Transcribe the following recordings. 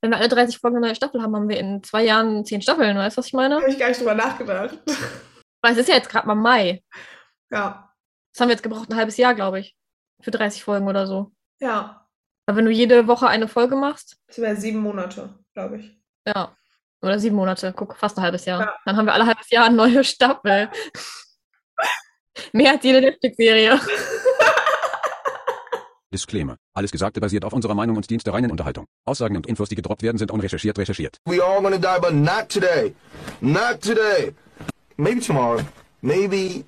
Wenn wir alle 30 Folgen eine neue Staffel haben, haben wir in zwei Jahren zehn Staffeln, weißt du, was ich meine? Habe ich gar nicht drüber nachgedacht. Weil es ist ja jetzt gerade mal Mai. Ja. Das haben wir jetzt gebraucht, ein halbes Jahr, glaube ich. Für 30 Folgen oder so. Ja. Aber wenn du jede Woche eine Folge machst, Das wäre sieben Monate, glaube ich. ja. Oder sieben Monate, guck, fast ein halbes Jahr. Ja. Dann haben wir alle halbes Jahr eine neue Staffel. Mehr als jede Netflix-Serie. Disclaimer. Alles Gesagte basiert auf unserer Meinung und dient der reinen Unterhaltung. Aussagen und Infos, die gedroppt werden, sind unrecherchiert recherchiert. We all gonna die, but not today. Not today. Maybe tomorrow. Maybe.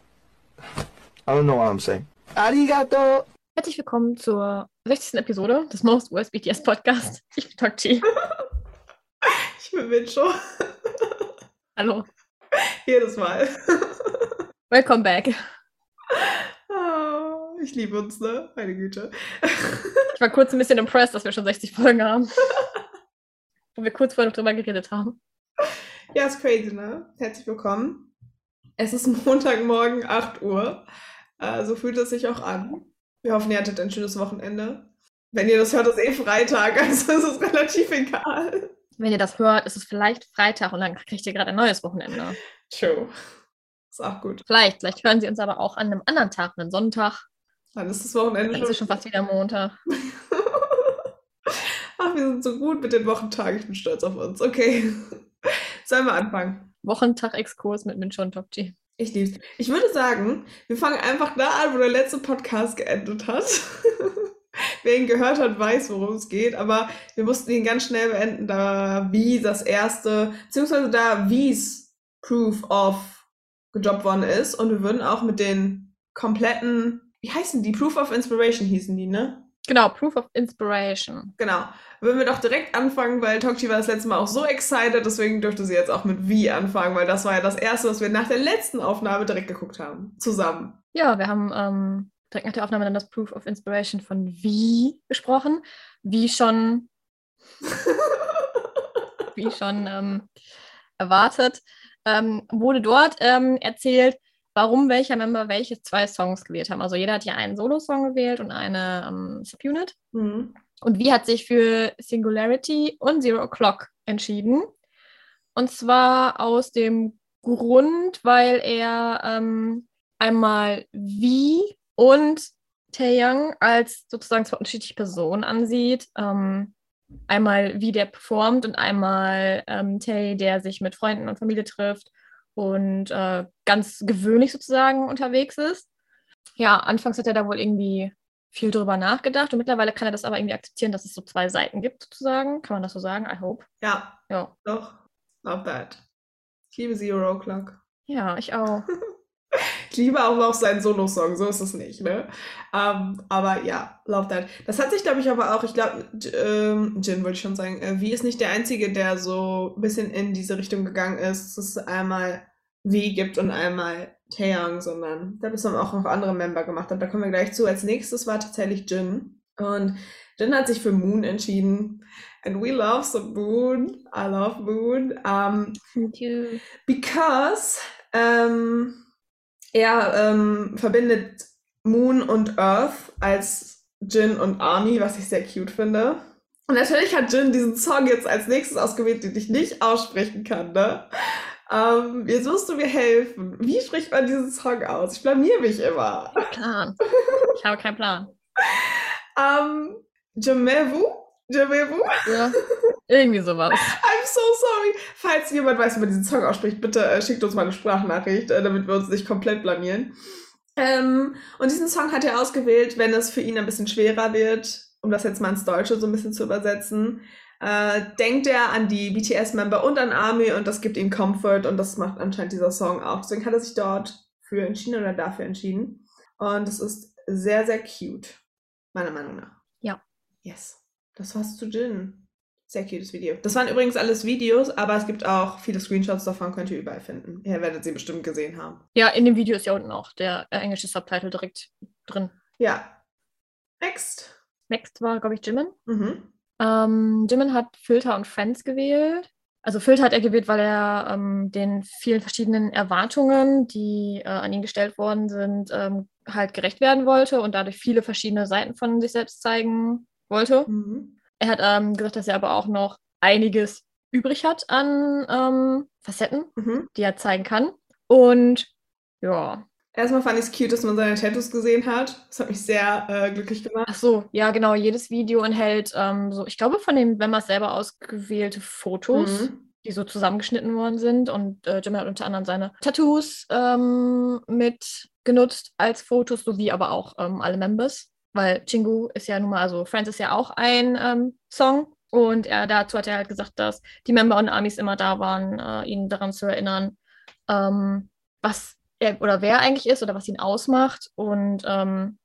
I don't know what I'm saying. Arigato. Herzlich willkommen zur 60. Episode des Most US BTS Podcast. Ich bin Tokchi. Ich bin Mitcho. Hallo. Jedes Mal. Welcome back. Ich liebe uns, ne? Meine Güte. Ich war kurz ein bisschen impressed, dass wir schon 60 Folgen haben. Wo wir kurz vorher noch drüber geredet haben. Ja, ist crazy, ne? Herzlich willkommen. Es ist Montagmorgen, 8 Uhr. Äh, so fühlt es sich auch an. Wir hoffen, ihr hattet ein schönes Wochenende. Wenn ihr das hört, ist eh Freitag, also ist es relativ egal. Wenn ihr das hört, ist es vielleicht Freitag und dann kriegt ihr gerade ein neues Wochenende. True. Ist auch gut. Vielleicht, vielleicht hören sie uns aber auch an einem anderen Tag, einen Sonntag. Dann ist das Wochenende Dann ist es schon fast wieder Montag. Ach, wir sind so gut mit den Wochentagen. Ich bin stolz auf uns. Okay. Sollen wir anfangen? Wochentag-Exkurs mit Mincho und Tokchi. Ich lieb's. Ich würde sagen, wir fangen einfach da an, wo der letzte Podcast geendet hat. Wer ihn gehört hat, weiß, worum es geht, aber wir mussten ihn ganz schnell beenden, da wie das erste, beziehungsweise da wie's Proof of gedroppt worden ist. Und wir würden auch mit den kompletten, wie heißen die? Proof of Inspiration hießen die, ne? Genau, Proof of Inspiration. Genau. Würden wir doch direkt anfangen, weil Tokchi war das letzte Mal auch so excited, deswegen dürfte sie jetzt auch mit Wie anfangen, weil das war ja das erste, was wir nach der letzten Aufnahme direkt geguckt haben. Zusammen. Ja, wir haben ähm, direkt nach der Aufnahme dann das Proof of Inspiration von Wie besprochen. Wie schon, wie schon ähm, erwartet, ähm, wurde dort ähm, erzählt, warum welcher Member welche zwei Songs gewählt haben. Also jeder hat ja einen Solo-Song gewählt und eine ähm, Subunit. Mhm. Und Wie hat sich für Singularity und Zero O'Clock entschieden. Und zwar aus dem Grund, weil er ähm, einmal Wie und Taeyang als sozusagen zwei unterschiedliche Personen ansieht. Ähm, einmal wie der performt und einmal ähm, Tay, der sich mit Freunden und Familie trifft und äh, ganz gewöhnlich sozusagen unterwegs ist. Ja, anfangs hat er da wohl irgendwie viel drüber nachgedacht und mittlerweile kann er das aber irgendwie akzeptieren, dass es so zwei Seiten gibt, sozusagen. Kann man das so sagen? I hope. Ja, Ja. doch. Not bad. Ich liebe Zero O'Clock. Ja, ich auch. Ich liebe auch noch seinen Solo-Song, so ist es nicht, ne? Ähm, aber ja, love that. Das hat sich, glaube ich, aber auch, ich glaube, ähm, Jin wollte ich schon sagen, äh, Wie ist nicht der Einzige, der so ein bisschen in diese Richtung gegangen ist, dass es einmal Wie gibt und einmal Taeyang, sondern da haben auch noch andere Member gemacht. Und da kommen wir gleich zu. Als nächstes war tatsächlich Jin. Und Jin hat sich für Moon entschieden. And we love some Moon. I love Moon. Um, Me too. Because ähm, er ähm, verbindet Moon und Earth als Jin und Army, was ich sehr cute finde. Und natürlich hat Jin diesen Song jetzt als nächstes ausgewählt, den ich nicht aussprechen kann, ne? Ähm, jetzt musst du mir helfen. Wie spricht man diesen Song aus? Ich blamier mich immer. Plan. Ich habe keinen Plan. Ähm, Jamevu? Jamevu? Ja, irgendwie sowas. I'm so sorry. Falls jemand weiß, wie man diesen Song ausspricht, bitte äh, schickt uns mal eine Sprachnachricht, äh, damit wir uns nicht komplett blamieren. Ähm, und diesen Song hat er ausgewählt, wenn es für ihn ein bisschen schwerer wird, um das jetzt mal ins Deutsche so ein bisschen zu übersetzen. Äh, denkt er an die BTS-Member und an Army und das gibt ihm Comfort und das macht anscheinend dieser Song auch. Deswegen hat er sich dort für entschieden oder dafür entschieden. Und es ist sehr, sehr cute. Meiner Meinung nach. Ja. Yes. Das war's zu Jin. Sehr cutes Video. Das waren übrigens alles Videos, aber es gibt auch viele Screenshots davon, könnt ihr überall finden. Ihr werdet sie bestimmt gesehen haben. Ja, in dem Video ist ja unten auch der äh, englische Subtitle direkt drin. Ja. Next. Next war, glaube ich, Jimin. Mhm. Ähm, Jimin hat Filter und Friends gewählt. Also Filter hat er gewählt, weil er ähm, den vielen verschiedenen Erwartungen, die äh, an ihn gestellt worden sind, ähm, halt gerecht werden wollte und dadurch viele verschiedene Seiten von sich selbst zeigen wollte. Mhm. Er hat ähm, gesagt, dass er aber auch noch einiges übrig hat an ähm, Facetten, Mhm. die er zeigen kann. Und ja, Erstmal fand ich es cute, dass man seine Tattoos gesehen hat. Das hat mich sehr äh, glücklich gemacht. ach so, ja, genau, jedes Video enthält ähm, so, ich glaube, von dem Wemmers selber ausgewählte Fotos. Mhm. die so zusammengeschnitten worden sind. Und äh, Jimmy hat unter anderem seine Tattoos ähm, mit genutzt als Fotos, sowie aber auch ähm, alle Members. Weil Chingu ist ja nun mal, also Friends ist ja auch ein ähm, Song. Und er, dazu hat er halt gesagt, dass die Member und Amis immer da waren, äh, ihn daran zu erinnern, ähm, was er oder wer eigentlich ist oder was ihn ausmacht. Und ähm,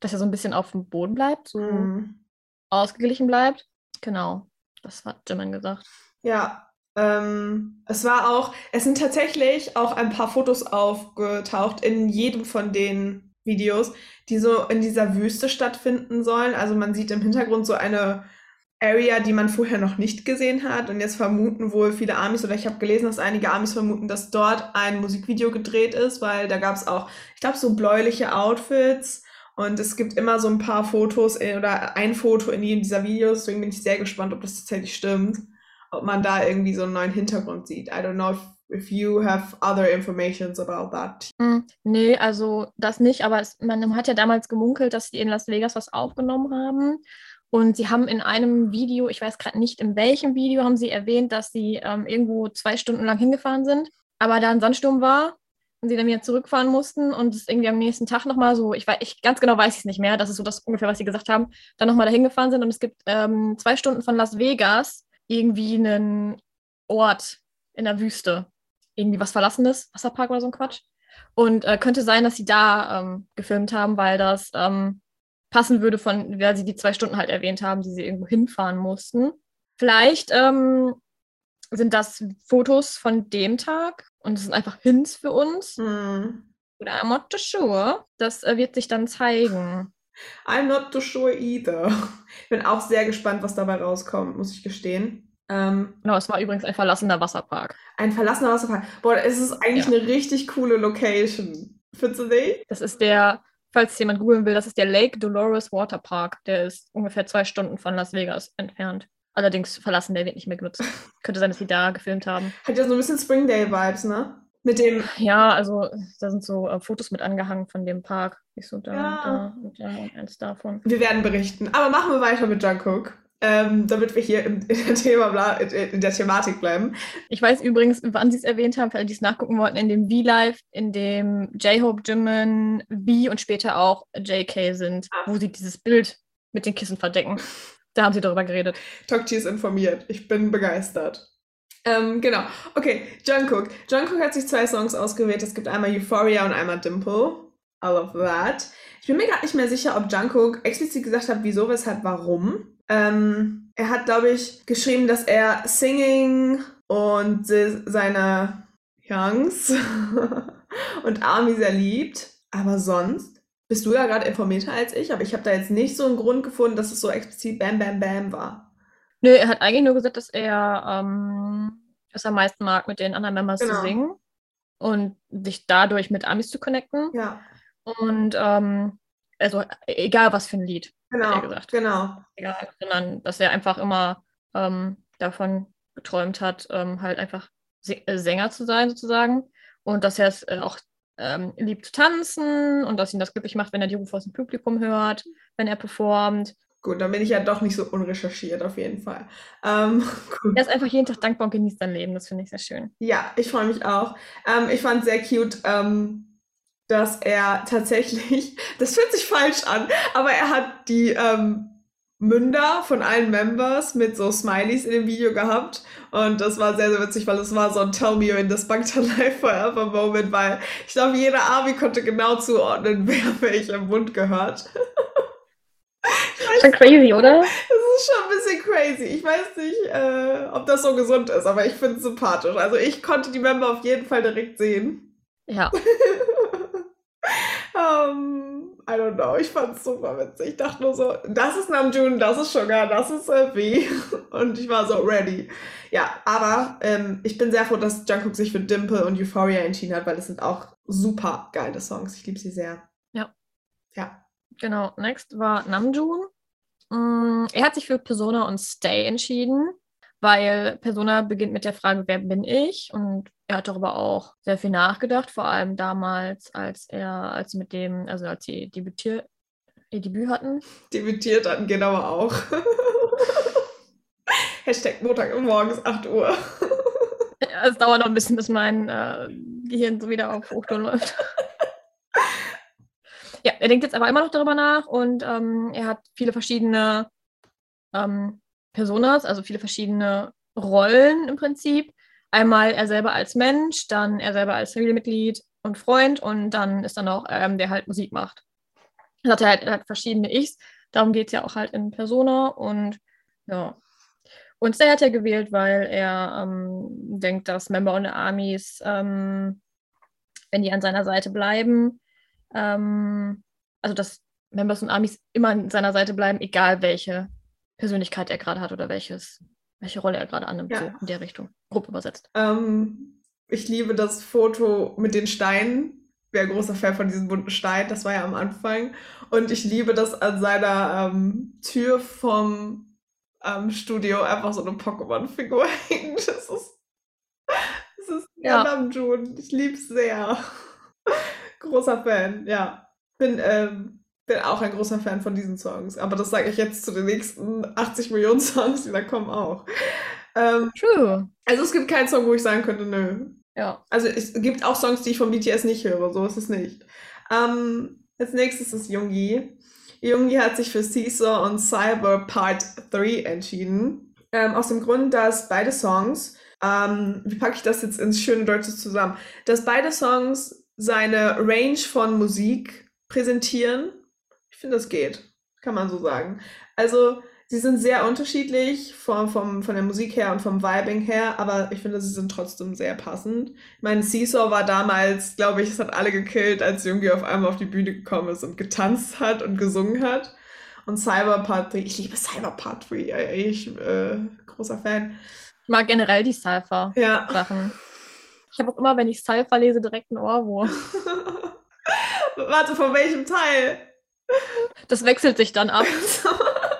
dass er so ein bisschen auf dem Boden bleibt, so Mhm. ausgeglichen bleibt. Genau, das hat Jimin gesagt. Ja, ähm, es war auch, es sind tatsächlich auch ein paar Fotos aufgetaucht in jedem von den Videos, die so in dieser Wüste stattfinden sollen. Also man sieht im Hintergrund so eine Area, die man vorher noch nicht gesehen hat. Und jetzt vermuten wohl viele Amis, oder ich habe gelesen, dass einige Amis vermuten, dass dort ein Musikvideo gedreht ist, weil da gab es auch, ich glaube, so bläuliche Outfits. Und es gibt immer so ein paar Fotos in, oder ein Foto in jedem dieser Videos. Deswegen bin ich sehr gespannt, ob das tatsächlich stimmt. Ob man da irgendwie so einen neuen Hintergrund sieht. I don't know if, you have other informations about that. Hm, nee, also das nicht, aber es, man hat ja damals gemunkelt, dass die in Las Vegas was aufgenommen haben. Und sie haben in einem Video, ich weiß gerade nicht in welchem Video, haben sie erwähnt, dass sie ähm, irgendwo zwei Stunden lang hingefahren sind, aber da ein Sandsturm war und sie dann wieder zurückfahren mussten und es irgendwie am nächsten Tag nochmal so, ich weiß, ich ganz genau weiß ich es nicht mehr, das ist so das ungefähr, was sie gesagt haben, dann nochmal dahin gefahren sind und es gibt ähm, zwei Stunden von Las Vegas irgendwie einen Ort in der Wüste. Irgendwie was Verlassenes, Wasserpark oder so ein Quatsch. Und äh, könnte sein, dass sie da ähm, gefilmt haben, weil das ähm, passen würde, von, weil sie die zwei Stunden halt erwähnt haben, die sie irgendwo hinfahren mussten. Vielleicht ähm, sind das Fotos von dem Tag und es sind einfach Hints für uns. Hm. Oder I'm not too sure. Das äh, wird sich dann zeigen. I'm not too sure either. Ich bin auch sehr gespannt, was dabei rauskommt, muss ich gestehen. Ähm, Genau, es war übrigens ein verlassener Wasserpark. ein verlassener Wasserpark. Boah, es ist eigentlich Ja. eine richtig coole Location. Findest du nicht? Das ist der, falls jemand googeln will, das ist der Lake Dolores Water Park. Der ist ungefähr zwei Stunden von Las Vegas entfernt. Allerdings verlassen, der wird nicht mehr genutzt. Könnte sein, dass sie da gefilmt haben. Hat ja so ein bisschen Springdale-Vibes, ne? Mit dem, Ja, also da sind so äh, Fotos mit angehangen von dem Park. Siehst du da, Ja. da und da und eins davon. wir werden berichten. Aber machen wir weiter mit Jungkook, ähm, damit wir hier im, in, der Thema, in der Thematik bleiben. Ich weiß übrigens, wann sie es erwähnt haben, weil die es nachgucken wollten, in dem V-Live, in dem J-Hope, Jimin, V und später auch JK sind, Ah. wo sie dieses Bild mit den Kissen verdecken. Da haben sie darüber geredet. Tokchi ist informiert. Ich bin begeistert. Ähm, genau. Okay, Jungkook. Jungkook hat sich zwei Songs ausgewählt. Es gibt einmal Euphoria und einmal Dimple. I love that. Ich bin mir gerade nicht mehr sicher, ob Jungkook explizit gesagt hat, wieso, weshalb, warum. Ähm, er hat, glaube ich, geschrieben, dass er Singing und se- seine Youngs und Army sehr liebt. Aber sonst bist du ja gerade informierter als ich, aber ich habe da jetzt nicht so einen Grund gefunden, dass es so explizit Bam Bam Bam war. Nö, er hat eigentlich nur gesagt, dass er ähm, es am meisten mag, mit den anderen Members Genau. zu singen und sich dadurch mit Amis zu connecten. Ja, Und ähm, also egal was für ein Lied, genau. gesagt. Genau. Egal, sondern dass er einfach immer ähm, davon geträumt hat, ähm, halt einfach äh, Sänger zu sein sozusagen und dass er es äh, auch ähm, liebt zu tanzen und dass ihn das glücklich macht, wenn er die Rufe aus dem Publikum hört, wenn er performt. Gut, dann bin ich ja doch nicht so unrecherchiert auf jeden Fall. Ähm. Er ist einfach jeden Tag dankbar und genießt sein Leben. Das finde ich sehr schön. Ja, ich freue mich auch. Ähm, ich fand sehr cute, ähm, dass er tatsächlich, das fühlt sich falsch an, aber er hat die ähm, Münder von allen Members mit so Smileys in dem Video gehabt. Und das war sehr, sehr witzig, weil es war so ein Tell me you're in this Bangtan Life Forever Moment, weil ich glaube, jeder Army konnte genau zuordnen, wer welchem Mund gehört. Schon crazy, oder? Das ist schon ein bisschen crazy. Ich weiß nicht, äh, ob das so gesund ist, aber ich finde es sympathisch. Also ich konnte die Member auf jeden Fall direkt sehen. Ja. Um, I don't know, ich fand es super witzig. Ich dachte nur so, das ist Namjoon, das ist Sugar, das ist äh. Und ich war so ready. Ja, aber ähm, ich bin sehr froh, dass Jungkook sich für Dimple und Euphoria entschieden hat, weil es sind auch super geile Songs. Ich liebe sie sehr. Ja. Ja. Genau. Next war Namjoon. Mm, er hat sich für Persona und Stay entschieden. weil Persona beginnt mit der Frage, wer bin ich? Und er hat darüber auch sehr viel nachgedacht, vor allem damals, als er, als sie mit dem, also als sie debütiert, ihr Debüt hatten. Debütiert hatten, genau auch. Hashtag Montag morgens 8 Uhr. Ja, es dauert noch ein bisschen, bis mein äh, Gehirn so wieder auf Hochtouren läuft. ja, er denkt jetzt aber immer noch darüber nach und ähm, er hat viele verschiedene ähm, Personas, also viele verschiedene Rollen im Prinzip. Einmal er selber als Mensch, dann er selber als Familienmitglied und Freund und dann ist dann auch ähm, der halt Musik macht. Das hat er halt, er hat verschiedene Ichs, darum geht es ja auch halt in Persona und ja. Und Stay hat er gewählt, weil er ähm, denkt, dass Member und Armies, ähm, wenn die an seiner Seite bleiben, ähm, also dass Members und Armies immer an seiner Seite bleiben, egal welche Persönlichkeit er gerade hat oder welches, welche Rolle er gerade annimmt, Ja. so in der Richtung. Grob übersetzt. Ähm, ich liebe das Foto mit den Steinen. Wäre großer Fan von diesem bunten Stein. Das war ja am Anfang. Und ich liebe, dass an seiner ähm, Tür vom ähm, Studio einfach so eine Pokémon-Figur hängt. Das ist, das ist Ja. Namjoon. Ich liebe es sehr. großer Fan, ja. Bin, ähm, bin auch ein großer Fan von diesen Songs. Aber das sage ich jetzt zu den nächsten 80 Millionen Songs, die da kommen auch. Ähm, True. also es gibt keinen Song, wo ich sagen könnte, nö. Ja. Also es gibt auch Songs, die ich von BTS nicht höre, so ist es nicht. Ähm, als nächstes ist Yoongi. Yoongi hat sich für Seesaw und Cyber Part 3 entschieden. Ähm, aus dem Grund, dass beide Songs, ähm, wie packe ich das jetzt ins schöne Deutsche zusammen, dass beide Songs seine Range von Musik präsentieren. Ich finde, das geht, kann man so sagen. Also sie sind sehr unterschiedlich vom, vom, von der Musik her und vom Vibing her, aber ich finde, sie sind trotzdem sehr passend. Ich meine, Seesaw war damals, glaube ich, es hat alle gekillt, als Jungi auf einmal auf die Bühne gekommen ist und getanzt hat und gesungen hat. Und Cyber Part 3, ich liebe Cyber Part 3, ey, ich äh, großer Fan. Ich mag generell die Cypher-Sachen. Ja. Ich habe auch immer, wenn ich Cypher lese, direkt einen Ohrwurm. Warte, von welchem Teil? Das wechselt sich dann ab.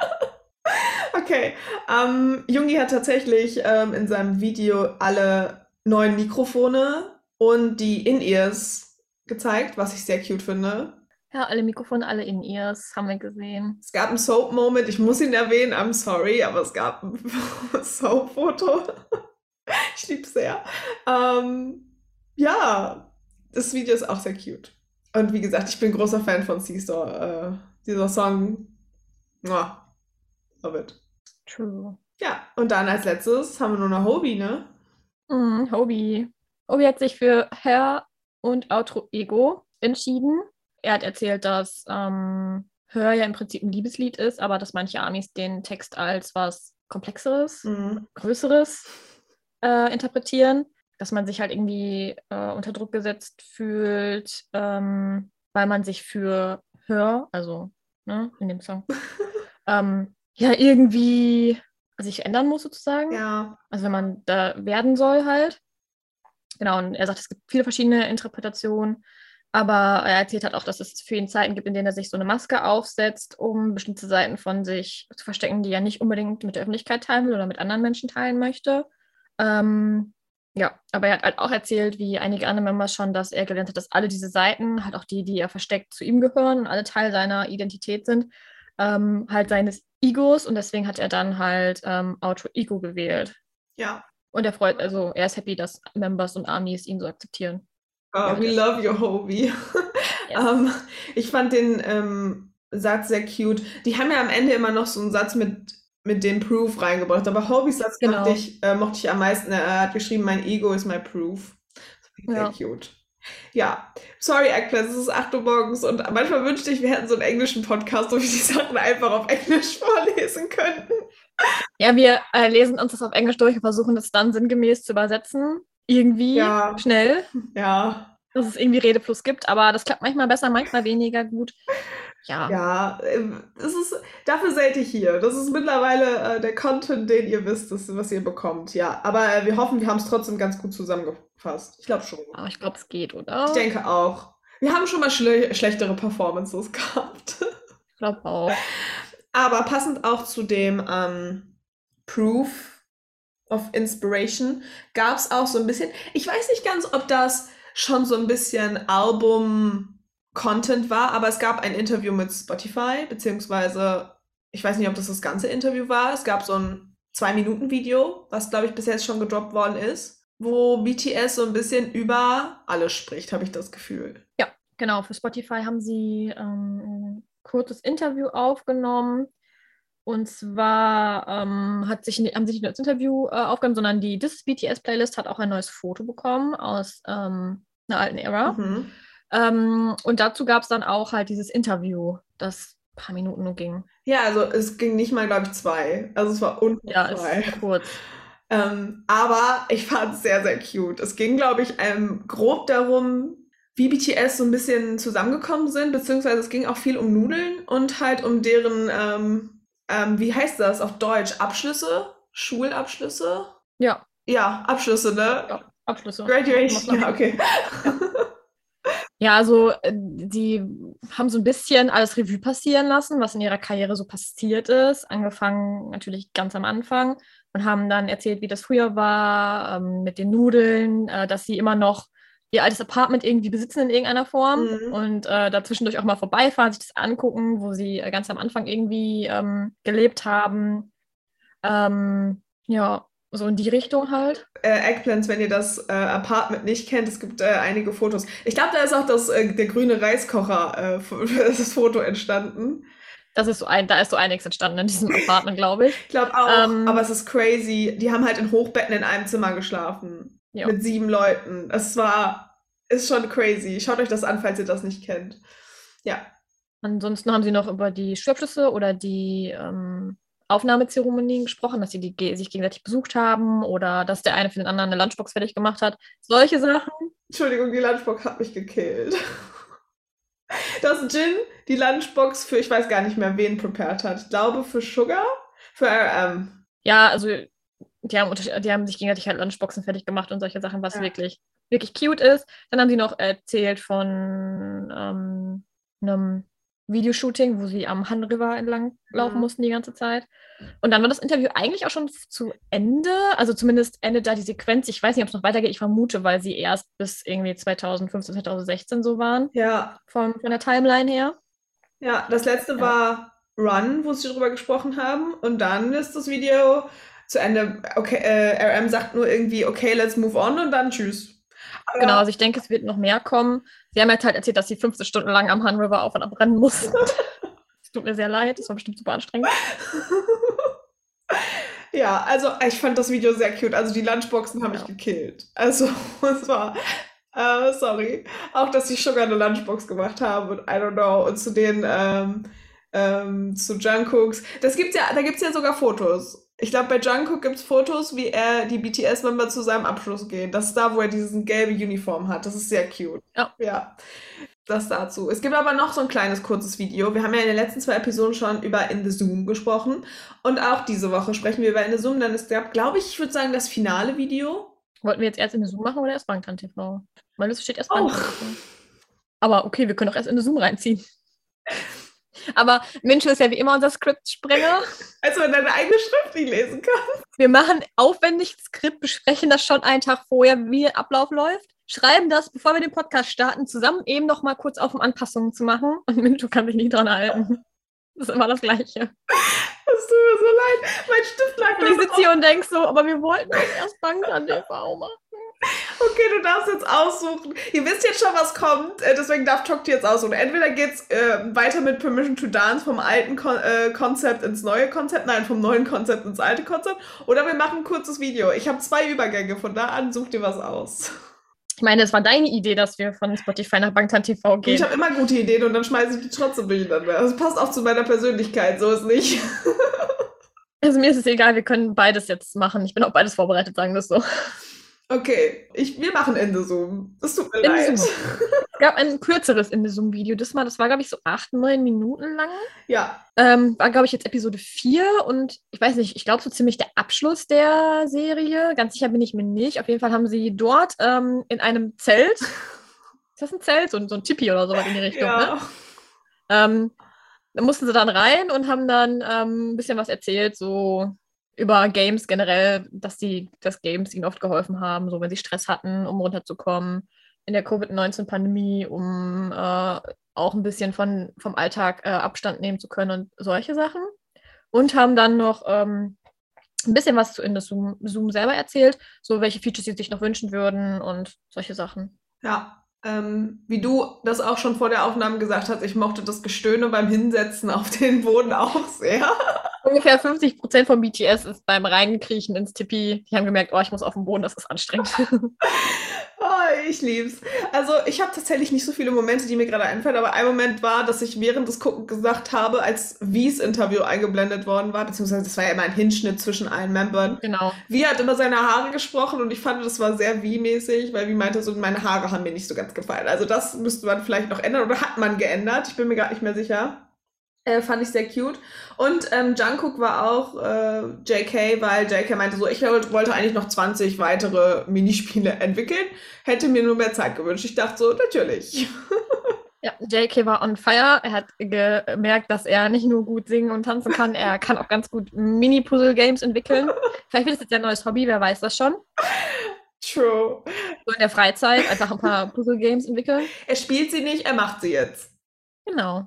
okay. Ähm, Jungi hat tatsächlich ähm, in seinem Video alle neuen Mikrofone und die In-Ears gezeigt, was ich sehr cute finde. Ja, alle Mikrofone, alle In-Ears haben wir gesehen. Es gab einen Soap-Moment, ich muss ihn erwähnen, I'm sorry, aber es gab ein Soap-Foto. ich liebe es sehr. Ähm, ja, das Video ist auch sehr cute. Und wie gesagt, ich bin großer Fan von Seesaw. Äh, dieser Song, muah, love it. True. Ja, und dann als letztes haben wir nur noch Hobie, ne? Mhm, Hobie. Hobie hat sich für Her und Outro Ego entschieden. Er hat erzählt, dass ähm, Her ja im Prinzip ein Liebeslied ist, aber dass manche Amis den Text als was Komplexeres, Mhm. Größeres äh, interpretieren. Dass man sich halt irgendwie äh, unter Druck gesetzt fühlt, ähm, weil man sich für Her, also ne, in dem Song, ähm, ja irgendwie sich ändern muss sozusagen. Ja, Also wenn man da werden soll halt. Genau, und er sagt, es gibt viele verschiedene Interpretationen, aber er erzählt halt auch, dass es für ihn Zeiten gibt, in denen er sich so eine Maske aufsetzt, um bestimmte Seiten von sich zu verstecken, die er nicht unbedingt mit der Öffentlichkeit teilen will oder mit anderen Menschen teilen möchte. Ähm, ja, aber er hat halt auch erzählt, wie einige andere Members schon, dass er gelernt hat, dass alle diese Seiten, halt auch die, die er versteckt, zu ihm gehören und alle Teil seiner Identität sind, ähm, halt seines Egos und deswegen hat er dann halt ähm, Auto Ego gewählt. ja. Und er freut, also er ist happy, dass Members und Armies ihn so akzeptieren. Ja, we love your Hobie. Ähm, ich fand den ähm, Satz sehr cute. Die haben ja am Ende immer noch so einen Satz mit, mit dem Proof reingebracht, aber Hobies Satz Genau. mochte, ich, äh, mochte ich am meisten. Er hat geschrieben, mein Ego is my proof. Ich Ja. sehr cute. Ja, sorry, Eggplant, es ist 8 Uhr morgens und manchmal wünschte ich, wir hätten so einen englischen Podcast, wo wir die Sachen einfach auf Englisch vorlesen könnten. Ja, wir äh, lesen uns das auf Englisch durch und versuchen das dann sinngemäß zu übersetzen. Irgendwie Ja. schnell, Ja, dass es irgendwie Redefluss gibt, aber das klappt manchmal besser, manchmal weniger gut. Ja, ja, ähm, es ist, dafür seid ihr hier. Das ist mittlerweile äh, der Content, den ihr wisst, das, was ihr bekommt. Ja, aber äh, wir hoffen, wir haben es trotzdem ganz gut zusammengefasst. Ich glaube schon. aber ich glaube, es geht, oder? Ich denke auch. Wir haben schon mal schle schlechtere Performances gehabt. Ich glaube auch. Aber passend auch zu dem ähm, Proof of Inspiration gab es auch so ein bisschen. Ich weiß nicht ganz, ob das schon so ein bisschen Album-Content war, aber es gab ein Interview mit Spotify, beziehungsweise ich weiß nicht, ob das das ganze Interview war. Es gab so ein Zwei-Minuten-Video, was glaube ich bis jetzt schon gedroppt worden ist, wo BTS so ein bisschen über alles spricht, habe ich das Gefühl. Ja, genau. Für Spotify haben sie ähm, ein kurzes Interview aufgenommen. Und zwar ähm, hat sich, haben sich nicht nur das Interview äh, aufgenommen, sondern die This is BTS Playlist hat auch ein neues Foto bekommen aus ähm, einer alten Ära. Mhm. Ähm, und dazu gab es dann auch halt dieses Interview, das ein paar Minuten nur ging. Ja, also es ging nicht mal, glaube ich, zwei. Also es war unten Ja, zwei. kurz. Ähm, aber ich fand es sehr, sehr cute. Es ging, glaube ich, ähm, grob darum, wie BTS so ein bisschen zusammengekommen sind, beziehungsweise es ging auch viel um Nudeln und halt um deren, ähm, ähm, wie heißt das auf Deutsch? Abschlüsse? Schulabschlüsse? Ja, Ja, Abschlüsse, ne? ja Abschlüsse. Graduation, ja, okay. Ja, also äh, die haben so ein bisschen alles Revue passieren lassen, was in ihrer Karriere so passiert ist. Angefangen natürlich ganz am Anfang und haben dann erzählt, wie das früher war ähm, mit den Nudeln, äh, dass sie immer noch ihr altes Apartment irgendwie besitzen in irgendeiner Form Mhm. und äh, da zwischendurch auch mal vorbeifahren, sich das angucken, wo sie äh, ganz am Anfang irgendwie ähm, gelebt haben. Ähm, ja, so in die Richtung halt. äh, Eggplants, wenn ihr das äh, Apartment nicht kennt, es gibt äh, einige Fotos. Ich glaube, da ist auch das, äh, der grüne Reiskocher, äh, das Foto entstanden. Das ist so ein, da ist so einiges entstanden in diesem Apartment, glaube ich. Ich glaube auch, Ähm. aber es ist crazy. Die haben halt in Hochbetten in einem Zimmer geschlafen. Ja. Mit sieben Leuten. Es war, ist schon crazy. Schaut euch das an, falls ihr das nicht kennt. Ja. Ansonsten haben sie noch über die Schulabschlüsse oder die ähm, Aufnahmezeremonien gesprochen, dass sie die sich gegenseitig besucht haben oder dass der eine für den anderen eine Lunchbox fertig gemacht hat. Solche Sachen. Entschuldigung, die Lunchbox hat mich gekillt. Dass Jin die Lunchbox für, ich weiß gar nicht mehr, wen prepared hat. Ich glaube für Sugar? Für RM. Ja, also die haben, die haben sich gegenseitig halt Lunchboxen fertig gemacht und solche Sachen, was Ja. wirklich, wirklich cute ist. Dann haben sie noch erzählt von ähm, einem Videoshooting, wo sie am Han River entlang laufen Mhm. mussten die ganze Zeit. Und dann war das Interview eigentlich auch schon zu Ende. Also zumindest endet da die Sequenz. Ich weiß nicht, ob es noch weitergeht. Ich vermute, weil sie erst bis irgendwie 2015, 2016 so waren, Ja, von, von der Timeline her. Ja, das letzte Ja. war Run, wo sie drüber gesprochen haben. Und dann ist das Video zu Ende. Okay, äh, RM sagt nur irgendwie, okay, let's move on und dann tschüss. Aber Genau, also ich denke, es wird noch mehr kommen. Sie haben jetzt halt erzählt, dass sie 15 Stunden lang am Han River auf und ab rennen mussten. Es tut mir sehr leid, das war bestimmt super anstrengend. ja, also ich fand das Video sehr cute. Also die Lunchboxen haben mich Ja. gekillt. Also es war, äh, sorry, auch dass die Sugar eine Lunchbox gemacht haben und I don't know. Und zu den, ähm, ähm, zu Jungkooks. Das gibt's ja, da gibt's ja sogar Fotos. Ich glaube, bei Jungkook gibt's Fotos, wie er die BTS-Member zu seinem Abschluss gehen. Das ist da, wo er diesen gelbe Uniform hat. Das ist sehr cute. Ja. Ja. Das dazu. Es gibt aber noch so ein kleines kurzes Video. Wir haben ja in den letzten zwei Episoden schon über In the Zoom gesprochen. Und auch diese Woche sprechen wir über In the Zoom. Dann ist gab, glaube ich, ich würde sagen, das finale Video. Wollten wir jetzt erst in den Zoom machen oder erst Bangtan TV? Weil es steht erst Oh. Bangtan TV. Aber okay, wir können auch erst in den Zoom reinziehen. Aber Mincho ist ja wie immer unser Skriptsprenger. Als man deine eigene Schrift nicht lesen kann. Wir machen aufwendig das Skript, besprechen das schon einen Tag vorher, wie der Ablauf läuft. Schreiben das, bevor wir den Podcast starten, zusammen eben noch mal kurz auf, um Anpassungen zu machen. Und Mincho kann sich nicht dran halten. Das ist immer das Gleiche. Es tut mir so leid. Mein Stift lag Und ich sitze hier und denke so, aber wir wollten doch erst Bangtan TV machen. Okay, du darfst jetzt aussuchen. Ihr wisst jetzt schon, was kommt, äh, deswegen darf Tokti jetzt aussuchen. Entweder geht's äh, weiter mit Permission to Dance vom alten Kon äh, Konzept ins neue Konzept, nein, vom neuen Konzept ins alte Konzept, oder wir machen ein kurzes Video. Ich habe zwei Übergänge, von da an such dir was aus. Ich meine, es war deine Idee, dass wir von Spotify nach Bangtan TV Und ich gehen. habe immer gute Ideen und dann schmeiße ich die trotzdem durcheinander. Das passt auch zu meiner Persönlichkeit, so ist nicht. Also mir ist es egal, wir können beides jetzt machen. Ich bin auf beides vorbereitet, sagen wir es so. Okay, ich, wir machen Ende Zoom. Es tut mir Ende leid. Es gab ein kürzeres in diesem Video. Das, mal, das war, glaube ich, so acht, neun Minuten lang. Ja, Ähm, war, glaube ich, jetzt Episode 4 und ich weiß nicht, ich glaube so ziemlich der Abschluss der Serie. Ganz sicher bin ich mir nicht. Auf jeden Fall haben sie dort ähm, in einem Zelt, ist das ein Zelt? So, ein- so ein Tipi oder sowas in die Richtung, ne? ja. Ähm, da mussten sie dann rein und haben dann ähm, ein bisschen was erzählt, so über Games generell, dass die, dass Games ihnen oft geholfen haben, so wenn sie Stress hatten, um runterzukommen in der Covid-19-Pandemie, um äh, auch ein bisschen von, vom Alltag äh, Abstand nehmen zu können und solche Sachen. Und haben dann noch ähm, ein bisschen was zu in Zoom, Zoom selber erzählt, so welche Features sie sich noch wünschen würden und solche Sachen. Ja, ähm, wie du das auch schon vor der Aufnahme gesagt hast, ich mochte das Gestöhne beim Hinsetzen auf den Boden auch sehr. Ungefähr 50 Prozent von BTS ist beim Reinkriechen ins Tipi. Die haben gemerkt, oh, ich muss auf den Boden, das ist anstrengend. Oh, ich lieb's. Also ich habe tatsächlich nicht so viele Momente, die mir gerade einfallen, aber ein Moment war, dass ich während des Gucken gesagt habe, als Wies Interview eingeblendet worden war, beziehungsweise das war ja immer ein Hinschnitt zwischen allen Membern. Genau. Wie hat über seine Haare gesprochen und ich fand, das war sehr Wie-mäßig, weil Wie meinte so, meine Haare haben mir nicht so ganz gefallen. Also das müsste man vielleicht noch ändern oder hat man geändert? Ich bin mir gar nicht mehr sicher. Äh, fand ich sehr cute. Und ähm, Jungkook war auch äh, JK, weil JK meinte so, ich wollte eigentlich noch 20 weitere Minispiele entwickeln, hätte mir nur mehr Zeit gewünscht. Ich dachte so, natürlich. Ja, JK war on fire. Er hat gemerkt, dass er nicht nur gut singen und tanzen kann, er kann auch ganz gut Mini-Puzzle-Games entwickeln. Vielleicht wird es jetzt ein neues Hobby, wer weiß das schon. True. So in der Freizeit einfach ein paar Puzzle-Games entwickeln. Er spielt sie nicht, er macht sie jetzt. Genau.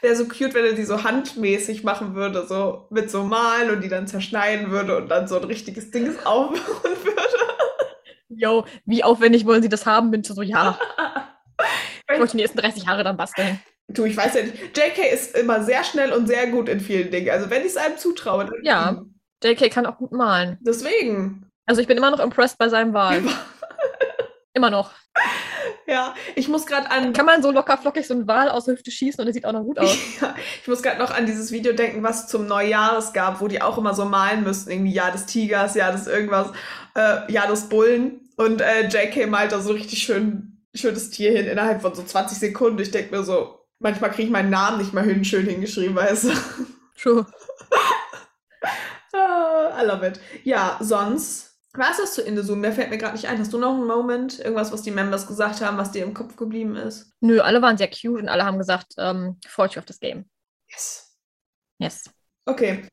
Wäre so cute, wenn er die so handmäßig machen würde, so mit so Malen und die dann zerschneiden würde und dann so ein richtiges Ding aufbauen würde. Yo, wie aufwendig wollen Sie das haben? Bin so, ja. Ich wollte die nächsten 30 Jahre dann basteln. Du, ich weiß ja nicht. JK ist immer sehr schnell und sehr gut in vielen Dingen. Also wenn ich es einem zutraue. Dann Ja. JK kann auch gut malen. Deswegen. Also ich bin immer noch impressed bei seinem Wahl. immer noch. Ja, ich muss gerade an. Kann man so locker flockig so einen Wal aus der Hüfte schießen und der sieht auch noch gut aus. Ja, ich muss gerade noch an dieses Video denken, was zum Neujahres gab, wo die auch immer so malen müssten. Irgendwie Jahr des Tigers, Jahr des irgendwas, äh, Jahr des Bullen. Und äh, JK malt da so richtig schön, schönes Tier hin innerhalb von so 20 Sekunden. Ich denke mir so, manchmal kriege ich meinen Namen nicht mal hin, schön hingeschrieben, weißt du. True. Ah, I love it. Ja, sonst. Was ist zu Indezoom? Mehr fällt mir gerade nicht ein. Hast du noch einen Moment? Irgendwas, was die Members gesagt haben, was dir im Kopf geblieben ist? Nö, alle waren sehr cute und alle haben gesagt, ähm, freut euch auf das Game. Yes. Yes. Okay.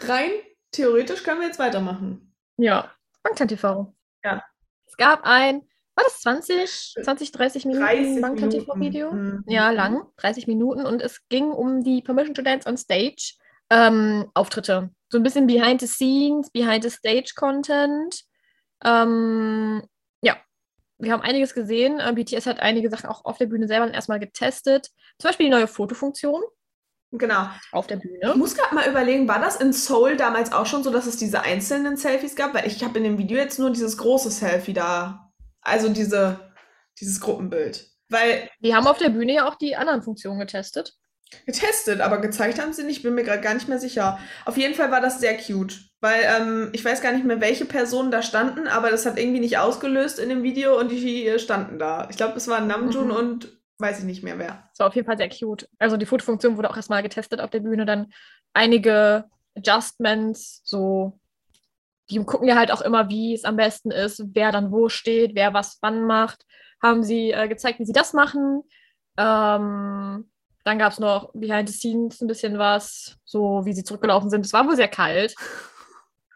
Rein theoretisch können wir jetzt weitermachen. Ja. Bangtan TV. Ja. Es gab ein, war das 20, 20 30 Minuten 30 Bangtan Minuten. TV-Video? Mhm. Ja, lang, 30 Minuten. Und es ging um die Permission to Dance on Stage ähm, Auftritte. So ein bisschen behind the scenes, behind the stage Content. Ähm, ja, wir haben einiges gesehen. Äh, BTS hat einige Sachen auch auf der Bühne selber erstmal getestet. Zum Beispiel die neue Fotofunktion Genau. auf der Ich Bühne. muss gerade mal überlegen, war das in Seoul damals auch schon so, dass es diese einzelnen Selfies gab? Weil ich habe in dem Video jetzt nur dieses große Selfie da. Also diese, dieses Gruppenbild. Weil Die haben auf der Bühne ja auch die anderen Funktionen getestet. Getestet, aber gezeigt haben sie nicht, bin mir gerade gar nicht mehr sicher. Auf jeden Fall war das sehr cute. Weil ähm, ich weiß gar nicht mehr, welche Personen da standen, aber das hat irgendwie nicht ausgelöst in dem Video und die äh, standen da. Ich glaube, es waren Namjoon Mhm. und weiß ich nicht mehr wer. Das war auf jeden Fall sehr cute. Also die Fotofunktion wurde auch erstmal getestet auf der Bühne. Dann einige Adjustments, so. Die gucken ja halt auch immer, wie es am besten ist, wer dann wo steht, wer was wann macht. Haben sie äh, gezeigt, wie sie das machen. Ähm, dann gab es noch behind the scenes ein bisschen was, so wie sie zurückgelaufen sind. Es war wohl sehr kalt.